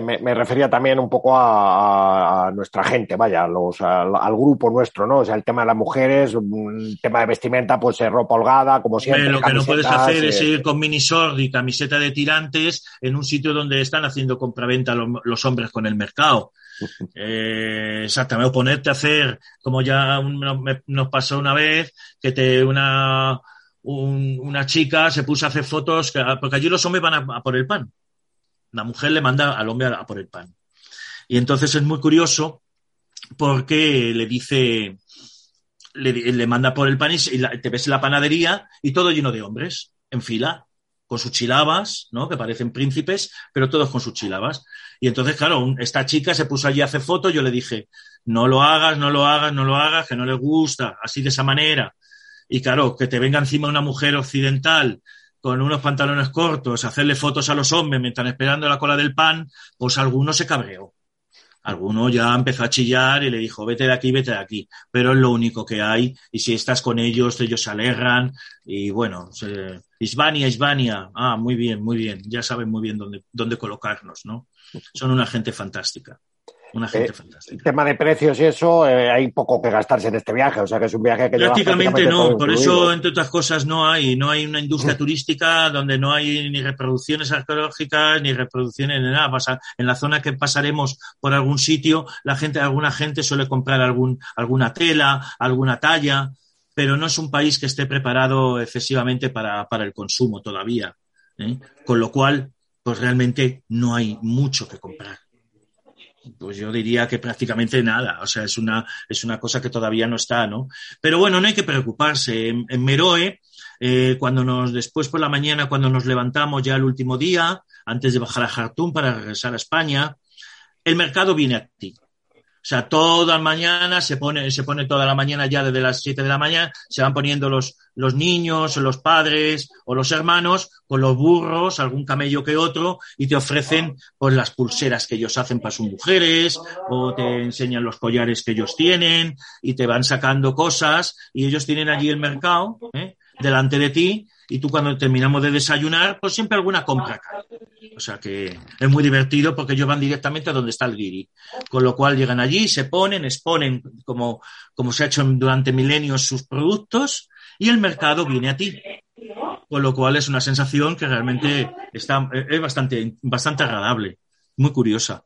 Me, refería también un poco a, nuestra gente, vaya, los, al, grupo nuestro, ¿no? O sea, el tema de las mujeres, el tema de vestimenta, pues ropa holgada, como siempre. lo que no puedes hacer es ir con mini y camiseta de tirantes en un sitio donde están haciendo compraventa los hombres con el mercado. Eh, exactamente, o ponerte a hacer, como ya nos pasó una vez, que te una, una chica se puso a hacer fotos, porque allí los hombres van a, por el pan. La mujer le manda al hombre a, por el pan. Y entonces es muy curioso porque le dice, le, manda por el pan y, te ves en la panadería y todo lleno de hombres en fila con sus chilabas, ¿no? Que parecen príncipes, pero todos con sus chilabas. Y entonces, claro, esta chica se puso allí a hacer fotos, yo le dije, no lo hagas, no lo hagas, no lo hagas, que no le gusta, así de esa manera. Y claro, que te venga encima una mujer occidental con unos pantalones cortos, hacerle fotos a los hombres mientras esperando la cola del pan, pues alguno se cabreó. Alguno ya empezó a chillar y le dijo, vete de aquí, vete de aquí. Pero es lo único que hay. Y si estás con ellos, ellos se alegran. Y bueno, se... Isbania. Ah, muy bien, muy bien. Ya saben muy bien dónde, dónde colocarnos, ¿no? Son una gente fantástica. Una gente eh, fantástica. El tema de precios y eso, eh, hay poco que gastarse en este viaje, o sea que es un viaje que prácticamente no, por eso entre otras cosas no hay, no hay una industria turística donde no hay ni reproducciones arqueológicas ni reproducciones ni nada. Pasa, en la zona que pasaremos por algún sitio, la gente, alguna gente suele comprar algún, alguna tela, alguna talla, pero no es un país que esté preparado excesivamente para, para el consumo todavía. ¿eh? Con lo cual, pues realmente no hay mucho que comprar. Pues yo diría que prácticamente nada, o sea, es una, es una cosa que todavía no está, ¿no? Pero bueno, no hay que preocuparse. En, Meroe, eh, cuando nos, después por la mañana, cuando nos levantamos ya el último día, antes de bajar a Jartum para regresar a España, el mercado viene a. O sea, toda la mañana se pone, se pone toda la mañana ya desde las 7 de la mañana, se van poniendo los, los niños, los padres o los hermanos con los burros, algún camello que otro, y te ofrecen pues las pulseras que ellos hacen para sus mujeres, o te enseñan los collares que ellos tienen, y te van sacando cosas, y ellos tienen allí el mercado, ¿eh? delante de ti, y tú cuando terminamos de desayunar, pues siempre alguna compra acá. O sea que es muy divertido porque ellos van directamente a donde está el guiri. Con lo cual llegan allí, se ponen, exponen como, como se ha hecho durante milenios sus productos y el mercado viene a ti. Con lo cual es una sensación que realmente está, es bastante, bastante agradable, muy curiosa.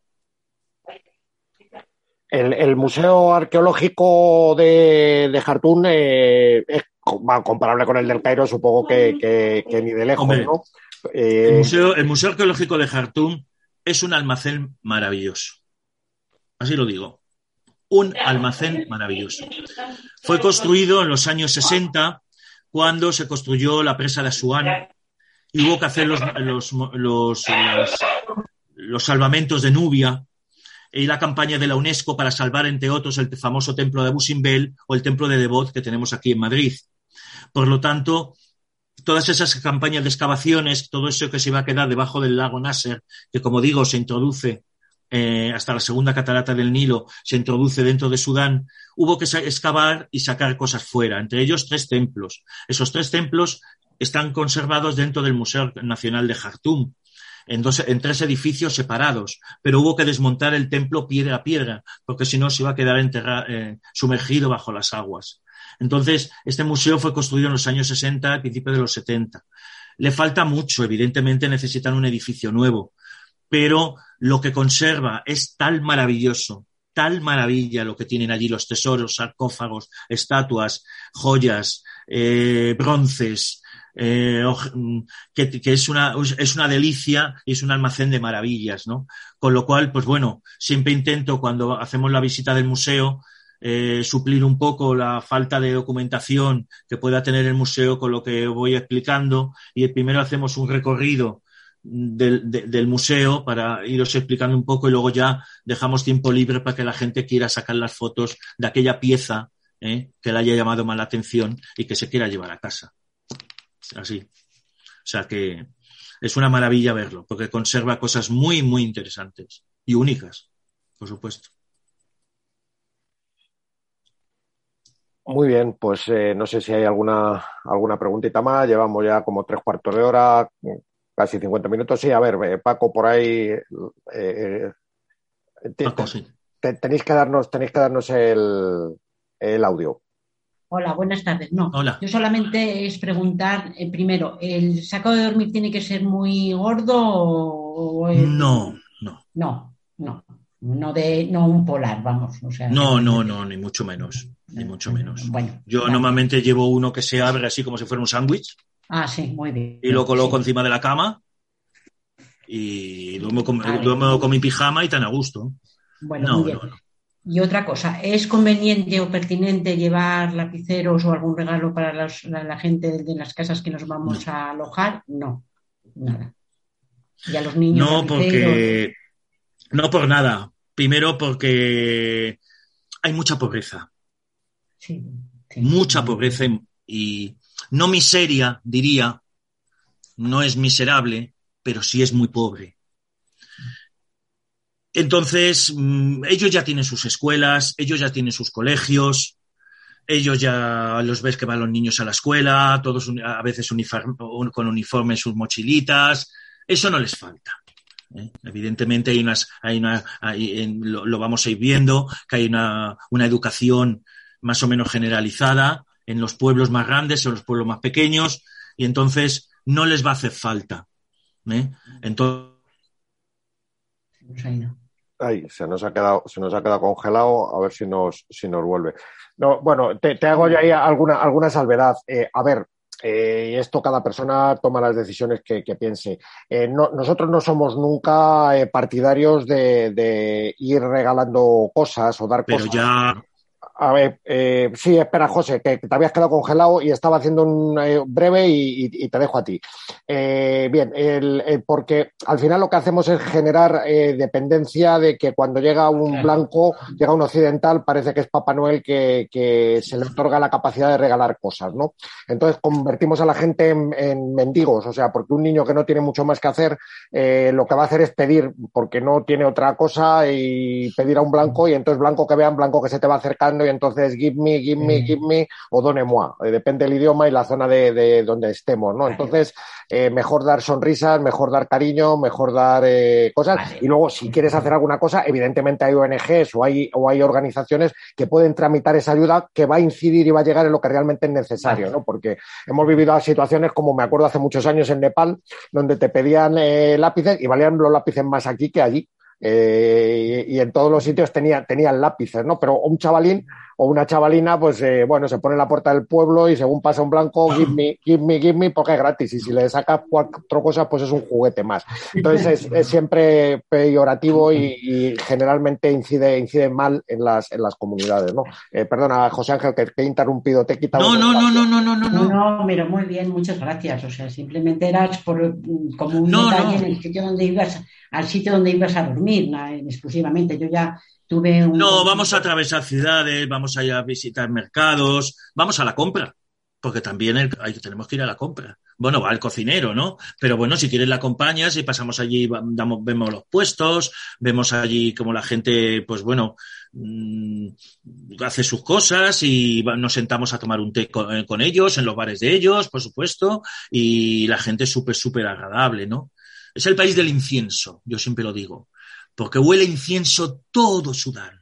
El, el Museo Arqueológico de, de Jartún eh, es comparable con el del Cairo, supongo que, que, que ni de lejos, Hombre, ¿no? El Eh, Museo, el Museo Arqueológico de Jartum es un almacén maravilloso. Así lo digo. Un almacén maravilloso. Fue construido en los años 60 cuando se construyó la presa de Asuán y hubo que hacer los, los, los, salvamentos de Nubia y la campaña de la UNESCO para salvar, entre otros, el famoso templo de Abu Simbel o el templo de Devot que tenemos aquí en Madrid. Por lo tanto, todas esas campañas de excavaciones, todo eso que se va a quedar debajo del lago Nasser, que como digo, se introduce eh, hasta la segunda catarata del Nilo, se introduce dentro de Sudán, hubo que excavar y sacar cosas fuera, entre ellos tres templos. Esos tres templos están conservados dentro del Museo Nacional de Jartum, en, dos, en tres edificios separados, pero hubo que desmontar el templo piedra a piedra, porque si no se iba a quedar eh, sumergido bajo las aguas. Entonces, este museo fue construido en los años 60, a principios de los 70. Le falta mucho, evidentemente necesitan un edificio nuevo, pero lo que conserva es tal maravilloso, tal maravilla lo que tienen allí los tesoros, sarcófagos, estatuas, joyas, eh, bronces, eh, mm, que, que es, una, es una delicia y es un almacén de maravillas, ¿no? Con lo cual, pues bueno, siempre intento cuando hacemos la visita del museo eh, suplir un poco la falta de documentación que pueda tener el museo con lo que voy explicando y primero hacemos un recorrido del, de- del museo para iros explicando un poco y luego ya dejamos tiempo libre para que la gente quiera sacar las fotos de aquella pieza ¿eh? que le haya llamado más la atención y que se quiera llevar a casa. Así. O sea que es una maravilla verlo, porque conserva cosas muy, muy interesantes y únicas, por supuesto. Muy bien, pues eh, no sé si hay alguna, alguna preguntita más. Llevamos ya como tres cuartos de hora, casi 50 minutos. Sí, a ver, eh, Paco, por ahí eh, eh, te- Paco, sí. te- tenéis que darnos, tenéis que darnos el, el audio. Hola, buenas tardes. No, Hola. yo solamente es preguntar, eh, primero, ¿el saco de dormir tiene que ser muy gordo o, No, no, No, no, no de, no un polar, vamos. O sea, no, no, no, ni mucho menos, ni mucho menos. Bueno, Yo normalmente llevo uno que se abre así como si fuera un sándwich Ah, sí, muy bien. y lo coloco Sí. encima de la cama y duermo con, Vale. duermo con mi pijama y tan a gusto. Bueno, No, muy bien. no, no. Y otra cosa, ¿es conveniente o pertinente llevar lapiceros o algún regalo para los- la, la gente de las casas que nos vamos a alojar? No, nada. Y a los niños. No, porque no por nada. Primero porque hay mucha pobreza, Sí, sí. mucha pobreza y no miseria, diría. No es miserable, pero sí es muy pobre. Entonces, mm, ellos ya tienen sus escuelas, ellos ya tienen sus colegios, ellos ya los ves que van los niños a la escuela, todos a veces uniform- con uniforme en sus mochilitas, eso no les falta. ¿eh? Evidentemente hay unas, hay una, lo vamos a ir viendo, que hay una, una educación más o menos generalizada en los pueblos más grandes, en los pueblos más pequeños, y entonces no les va a hacer falta. ¿eh? Entonces, Se nos ha ido. Ay, se nos ha quedado, se nos ha quedado congelado, a ver si nos, si nos vuelve. No, bueno, te, hago yo ahí alguna, alguna salvedad. Eh, a ver, eh, y esto cada persona toma las decisiones que, piense. Eh, nosotros no somos nunca partidarios de, ir regalando cosas o dar Pero cosas. ya a ver, eh, sí, espera, José, que, te habías quedado congelado y estaba haciendo un eh, breve y, te dejo a ti. Eh, bien, porque al final lo que hacemos es generar dependencia de que cuando llega un blanco, llega un occidental, parece que es Papá Noel que, se le otorga la capacidad de regalar cosas, ¿no? Entonces convertimos a la gente en, mendigos, o sea, porque un niño que no tiene mucho más que hacer, lo que va a hacer es pedir, porque no tiene otra cosa, y pedir a un blanco, y entonces blanco que vean, blanco que se te va acercando y entonces give me, give me, give me o donnez-moi. Eh, depende del idioma y la zona de, donde estemos, ¿no? Entonces, eh, mejor dar sonrisas, mejor dar cariño, mejor dar eh, cosas. Y luego, si quieres hacer alguna cosa, evidentemente hay ONGs o hay, o hay organizaciones que pueden tramitar esa ayuda que va a incidir y va a llegar en lo que realmente es necesario, ¿no? Porque hemos vivido situaciones como me acuerdo hace muchos años en Nepal, donde te pedían lápices y valían los lápices más aquí que allí. Eh, y, en todos los sitios tenía, tenían lápices, ¿no? Pero un chavalín o una chavalina, pues eh, bueno, se pone en la puerta del pueblo y según pasa un blanco, give me, give me, give me, porque es gratis. Y si le saca cuatro cosas, pues es un juguete más. Entonces es, siempre peyorativo y, generalmente incide, incide mal en las, en las comunidades, ¿no? Eh, perdona, José Ángel, que, he interrumpido, te he quitado. No, no, no, no, no, no, no, no. No, pero muy bien, muchas gracias. O sea, simplemente eras por, como un detalle en el sitio donde ibas, al sitio donde ibas a dormir, exclusivamente. Yo ya no, vamos a atravesar ciudades, vamos a ir a visitar mercados, vamos a la compra, porque también tenemos que ir a la compra. Bueno, va el cocinero, ¿no? Pero bueno, si quieres la acompañas y pasamos allí, damos, vemos los puestos, vemos allí como la gente, pues bueno, mm, hace sus cosas y nos sentamos a tomar un té con, eh, con ellos, en los bares de ellos, por supuesto, y la gente es súper, súper agradable, ¿no? Es el país del incienso, yo siempre lo digo porque huele incienso todo Sudán.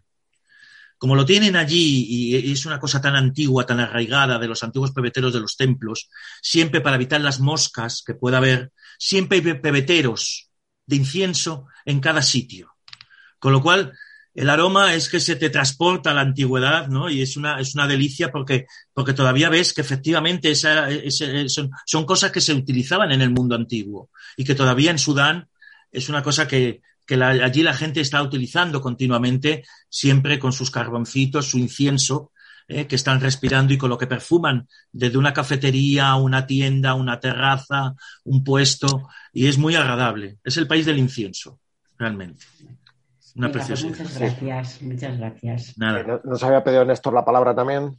Como lo tienen allí y es una cosa tan antigua, tan arraigada de los antiguos pebeteros de los templos, siempre para evitar las moscas que pueda haber, siempre hay pebeteros de incienso en cada sitio. Con lo cual, el aroma es que se te transporta a la antigüedad, ¿no? Y es una, es una delicia porque, porque todavía ves que efectivamente esa, son, son, cosas que se utilizaban en el mundo antiguo y que todavía en Sudán es una cosa que, que allí la gente está utilizando continuamente, siempre con sus carboncitos, su incienso, eh, que están respirando y con lo que perfuman desde una cafetería, una tienda, una terraza, un puesto, y es muy agradable. Es el país del incienso, realmente. Una pues preciosidad. Muchas gracias, muchas gracias. Nada. ¿Nos había pedido Néstor la palabra también?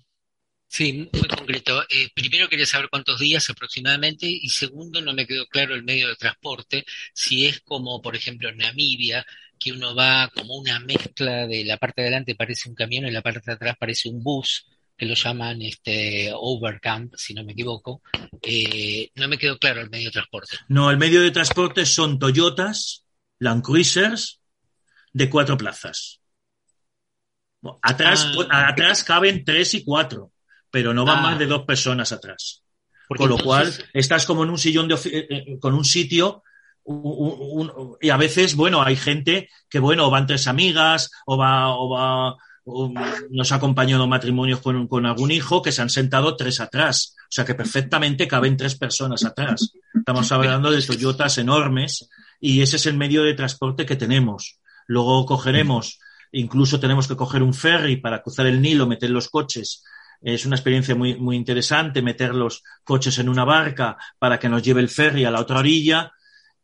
Sí, muy concreto. Eh, primero quería saber cuántos días aproximadamente y segundo no me quedó claro el medio de transporte, si es como por ejemplo en Namibia, que uno va como una mezcla de la parte de adelante parece un camión y la parte de atrás parece un bus, que lo llaman este overcamp, si no me equivoco. Eh, no me quedó claro el medio de transporte. No, el medio de transporte son Toyotas, Land Cruisers de cuatro plazas. Atrás, ah. atrás caben tres y cuatro pero no van más ah. de dos personas atrás. Con lo cual, estás como en un sillón de eh, eh, con un sitio y a veces, bueno, hay gente que, bueno, van tres amigas o va, o va, nos ha acompañado matrimonios con, con, algún hijo que se han sentado tres atrás. O sea que perfectamente caben tres personas atrás. Estamos hablando de Toyotas enormes y ese es el medio de transporte que tenemos. Luego cogeremos, incluso tenemos que coger un ferry para cruzar el Nilo, meter los coches es una experiencia muy, muy interesante meter los coches en una barca para que nos lleve el ferry a la otra orilla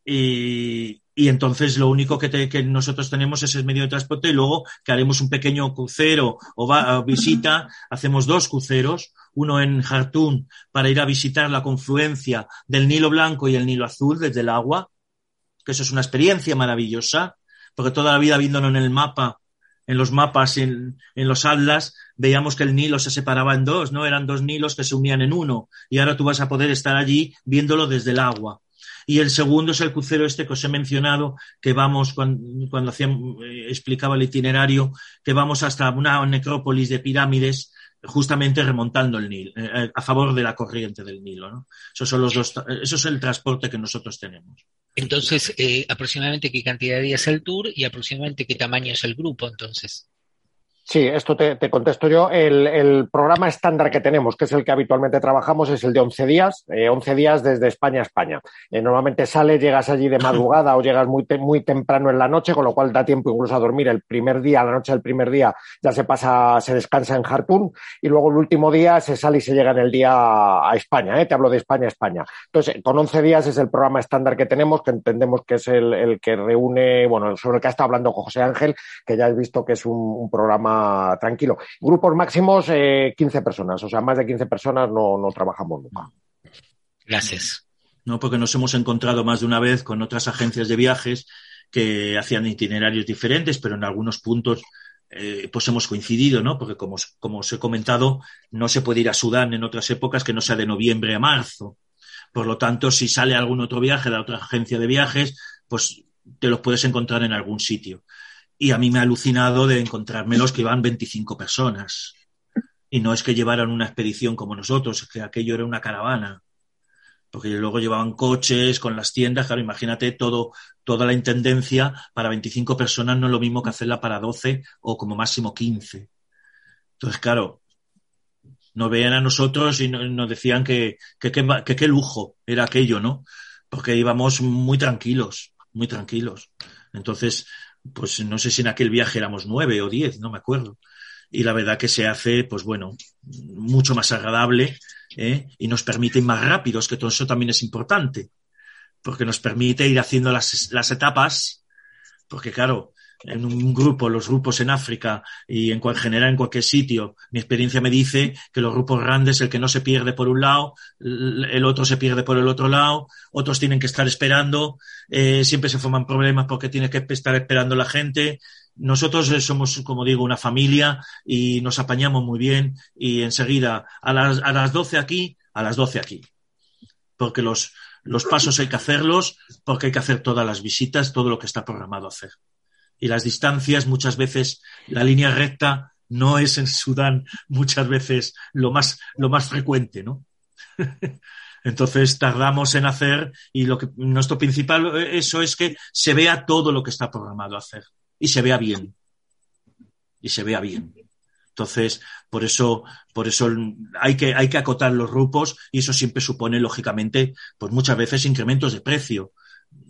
y, y entonces lo único que, que, nosotros tenemos es el medio de transporte y luego que haremos un pequeño crucero o, va, visita, hacemos dos cruceros, uno en Jartún para ir a visitar la confluencia del Nilo Blanco y el Nilo Azul desde el agua, que eso es una experiencia maravillosa, porque toda la vida viéndolo en el mapa en los mapas, en, en los atlas, veíamos que el Nilo se separaba en dos, ¿no? Eran dos Nilos que se unían en uno. Y ahora tú vas a poder estar allí viéndolo desde el agua. Y el segundo es el crucero este que os he mencionado, que vamos, cuando, cuando eh, explicaba el itinerario, que vamos hasta una necrópolis de pirámides, justamente remontando el Nilo, eh, a favor de la corriente del Nilo. ¿no? Esos son los dos, eso es el transporte que nosotros tenemos. Entonces, eh, aproximadamente qué cantidad de días el tour y aproximadamente qué tamaño es el grupo, entonces. Sí, esto te, contesto yo. El, programa estándar que tenemos, que es el que habitualmente trabajamos, es el de 11 días, 11 eh, días desde España a España. Eh, normalmente sales, llegas allí de madrugada o llegas muy, muy temprano en la noche, con lo cual da tiempo incluso a dormir el primer día, la noche del primer día ya se pasa, se descansa en Jartún y luego el último día se sale y se llega en el día a España. ¿eh? Te hablo de España a España. Entonces, con 11 días es el programa estándar que tenemos, que entendemos que es el, que reúne, bueno, sobre el que ha estado hablando José Ángel, que ya has visto que es un programa tranquilo. Grupos máximos, 15 eh, personas, o sea, más de 15 personas no, no trabajamos nunca. Gracias. No, porque nos hemos encontrado más de una vez con otras agencias de viajes que hacían itinerarios diferentes, pero en algunos puntos eh, pues hemos coincidido, ¿no? Porque como, como os he comentado, no se puede ir a Sudán en otras épocas que no sea de noviembre a marzo. Por lo tanto, si sale algún otro viaje de otra agencia de viajes, pues te los puedes encontrar en algún sitio. Y a mí me ha alucinado de encontrármelos que iban 25 personas. Y no es que llevaran una expedición como nosotros, es que aquello era una caravana. Porque luego llevaban coches con las tiendas, claro, imagínate todo, toda la intendencia para 25 personas no es lo mismo que hacerla para 12 o como máximo 15. Entonces, claro, nos veían a nosotros y nos decían que qué lujo era aquello, ¿no? Porque íbamos muy tranquilos, muy tranquilos. Entonces, pues no sé si en aquel viaje éramos nueve o diez, no me acuerdo. Y la verdad que se hace, pues bueno, mucho más agradable ¿eh? y nos permite ir más rápidos, que todo eso también es importante, porque nos permite ir haciendo las, las etapas, porque claro, en un grupo, los grupos en África y en general en cualquier sitio, mi experiencia me dice que los grupos grandes, el que no se pierde por un lado, el otro se pierde por el otro lado, otros tienen que estar esperando, eh, siempre se forman problemas porque tiene que estar esperando la gente. Nosotros somos, como digo, una familia y nos apañamos muy bien y enseguida a las, a las 12 aquí, a las 12 aquí. Porque los, los pasos hay que hacerlos, porque hay que hacer todas las visitas, todo lo que está programado hacer y las distancias muchas veces la línea recta no es en Sudán muchas veces lo más, lo más frecuente, ¿no? Entonces tardamos en hacer y lo que nuestro principal eso es que se vea todo lo que está programado hacer y se vea bien. Y se vea bien. Entonces, por eso, por eso hay que, hay que acotar los grupos y eso siempre supone, lógicamente, pues muchas veces incrementos de precio.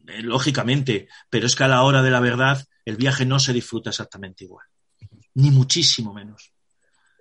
Eh, lógicamente, pero es que a la hora de la verdad el viaje no se disfruta exactamente igual, ni muchísimo menos.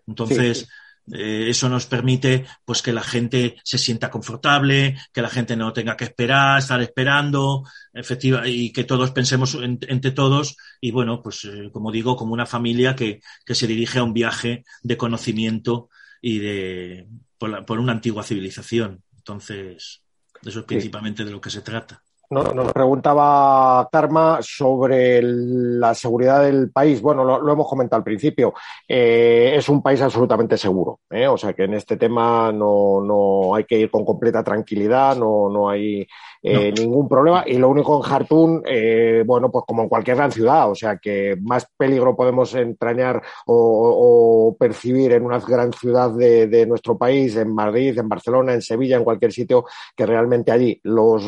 Entonces, eh, eso nos permite pues que la gente se sienta confortable, que la gente no tenga que esperar, estar esperando, efectiva, y que todos pensemos entre todos, y bueno, pues eh, como digo, como una familia que, se dirige a un viaje de conocimiento y de por, una antigua civilización. Entonces, eso es principalmente de lo que se trata. Nos preguntaba Karma sobre la seguridad del país. Bueno, lo, hemos comentado al principio. Eh, es un país absolutamente seguro. ¿eh? O sea que en este tema no, no hay que ir con completa tranquilidad, no, no hay eh, ningún problema. Y lo único en Jartún, eh, bueno, pues como en cualquier gran ciudad, o sea que más peligro podemos entrañar o, percibir en una gran ciudad de, nuestro país, en Madrid, en Barcelona, en Sevilla, en cualquier sitio, que realmente allí los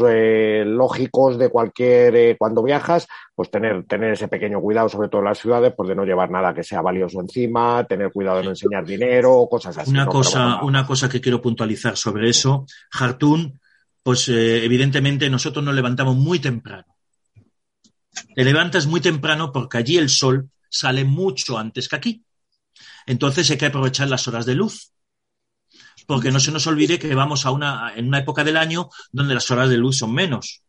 eh, lógicos de cualquier, cuando viajas, pues tener, tener ese pequeño cuidado, sobre todo en las ciudades, pues de no llevar nada que sea valioso encima, tener cuidado de no enseñar dinero, cosas así. Una, cosa, una cosa que quiero puntualizar sobre eso, Jartún pues eh, evidentemente nosotros nos levantamos muy temprano. Te levantas muy temprano porque allí el sol sale mucho antes que aquí. Entonces hay que aprovechar las horas de luz. Porque no se nos olvide que vamos a una, en una época del año donde las horas de luz son menos.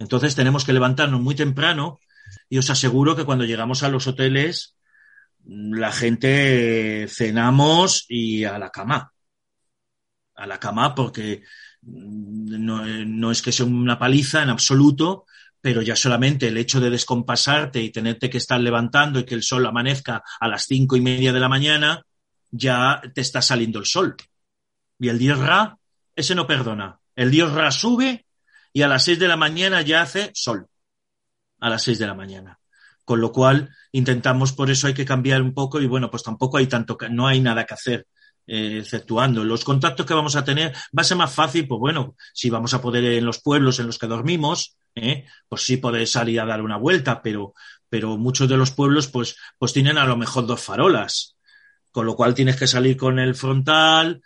Entonces tenemos que levantarnos muy temprano y os aseguro que cuando llegamos a los hoteles, la gente cenamos y a la cama. A la cama porque no, no, es que sea una paliza en absoluto, pero ya solamente el hecho de descompasarte y tenerte que estar levantando y que el sol amanezca a las cinco y media de la mañana, ya te está saliendo el sol. Y el dios Ra, ese no perdona. El dios Ra sube y a las seis de la mañana ya hace sol. A las seis de la mañana. Con lo cual intentamos, por eso hay que cambiar un poco y bueno, pues tampoco hay tanto, no hay nada que hacer eh, exceptuando. Los contactos que vamos a tener va a ser más fácil, pues bueno, si vamos a poder en los pueblos en los que dormimos, ¿eh? pues sí poder salir a dar una vuelta, pero, pero muchos de los pueblos pues, pues tienen a lo mejor dos farolas, con lo cual tienes que salir con el frontal,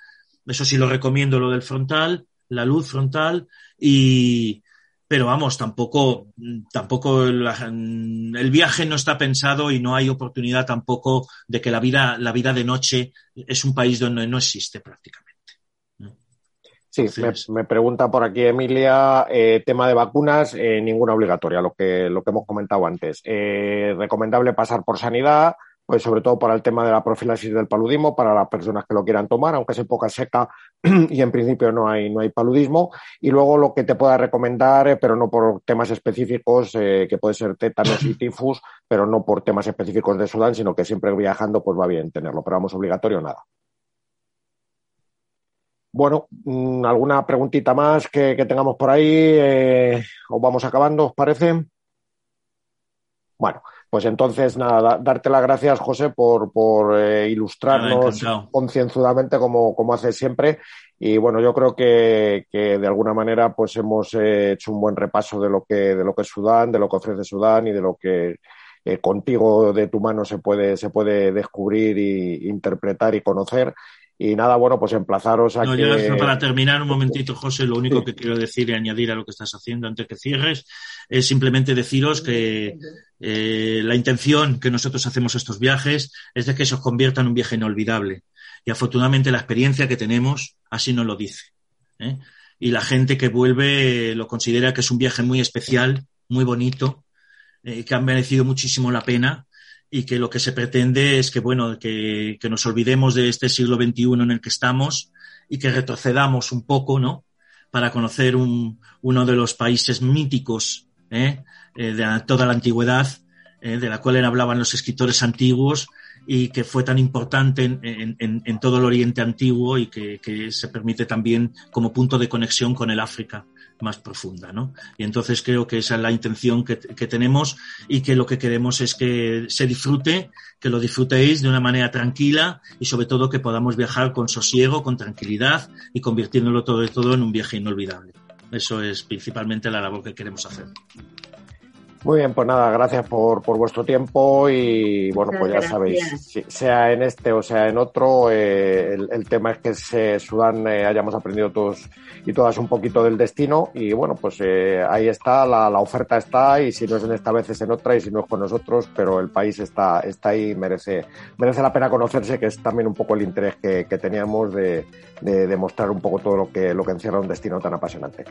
eso sí lo recomiendo, lo del frontal, la luz frontal, y, pero vamos, tampoco, tampoco el viaje no está pensado y no hay oportunidad tampoco de que la vida, la vida de noche es un país donde no existe prácticamente. Sí, me, pregunta por aquí Emilia, eh, tema de vacunas, eh, ninguna obligatoria, lo que, lo que hemos comentado antes. Eh, recomendable pasar por sanidad, pues sobre todo para el tema de la profilaxis del paludismo, para las personas que lo quieran tomar, aunque sea poca seca y en principio no hay, no hay paludismo. Y luego lo que te pueda recomendar, eh, pero no por temas específicos, eh, que puede ser tétanos y tifus, pero no por temas específicos de Sudán, sino que siempre viajando pues va bien tenerlo, pero vamos, obligatorio nada. Bueno, mm, ¿alguna preguntita más que, tengamos por ahí? Eh, ¿O vamos acabando, os parece? Bueno, pues entonces, nada, darte las gracias, José, por, por eh, ilustrarnos concienzudamente como, como haces siempre. Y bueno, yo creo que, que de alguna manera pues hemos eh, hecho un buen repaso de lo que, de lo que es Sudán, de lo que ofrece Sudán y de lo que eh, contigo de tu mano se puede, se puede descubrir y interpretar y conocer. Y nada, bueno, pues emplazaros a no, para terminar un momentito, José, lo único que quiero decir y añadir a lo que estás haciendo antes que cierres es simplemente deciros que eh, la intención que nosotros hacemos estos viajes es de que se os convierta en un viaje inolvidable. Y afortunadamente la experiencia que tenemos así nos lo dice. ¿eh? Y la gente que vuelve lo considera que es un viaje muy especial, muy bonito, eh, que ha merecido muchísimo la pena y que lo que se pretende es que, bueno, que, que, nos olvidemos de este siglo XXI en el que estamos y que retrocedamos un poco, ¿no? Para conocer un, uno de los países míticos ¿eh? eh de toda la antigüedad, eh, de la cual hablaban los escritores antiguos y que fue tan importante en, en, en todo el Oriente Antiguo y que, que, se permite también como punto de conexión con el África más profunda, ¿no? Y entonces creo que esa es la intención que, que, tenemos y que lo que queremos es que se disfrute, que lo disfrutéis de una manera tranquila y sobre todo que podamos viajar con sosiego, con tranquilidad y convirtiéndolo todo todo en un viaje inolvidable. Eso es principalmente la labor que queremos hacer. Muy bien, pues nada, gracias por, por vuestro tiempo y bueno, pues ya sabéis, sea en este o sea en otro, eh, el, tema es que se, Sudán eh, hayamos aprendido todos y todas un poquito del destino y bueno, pues eh, ahí está, la, la, oferta está y si no es en esta vez es en otra y si no es con nosotros, pero el país está, está ahí y merece, merece la pena conocerse, que es también un poco el interés que, que teníamos de, de, demostrar un poco todo lo que, lo que encierra un destino tan apasionante.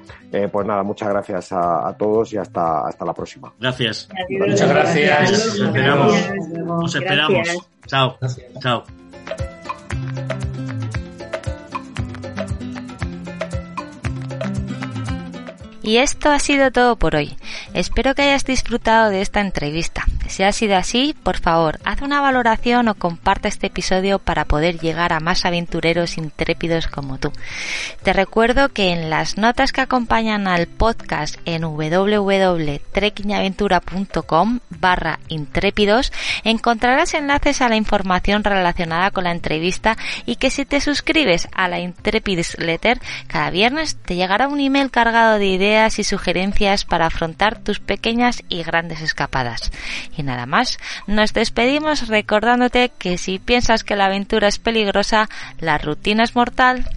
pues nada, muchas gracias a, a todos y hasta, hasta la próxima. Gracias. Muchas gracias. Nos esperamos. Nos esperamos. Chao. Chao. Y esto ha sido todo por hoy. Espero que hayas disfrutado de esta entrevista. Si ha sido así, por favor, haz una valoración o comparte este episodio para poder llegar a más aventureros intrépidos como tú. Te recuerdo que en las notas que acompañan al podcast en www.trekkingaventura.com barra intrépidos encontrarás enlaces a la información relacionada con la entrevista y que si te suscribes a la Intrepidus Letter cada viernes te llegará un email cargado de ideas y sugerencias para afrontar tus pequeñas y grandes escapadas. Y nada más, nos despedimos recordándote que si piensas que la aventura es peligrosa, la rutina es mortal.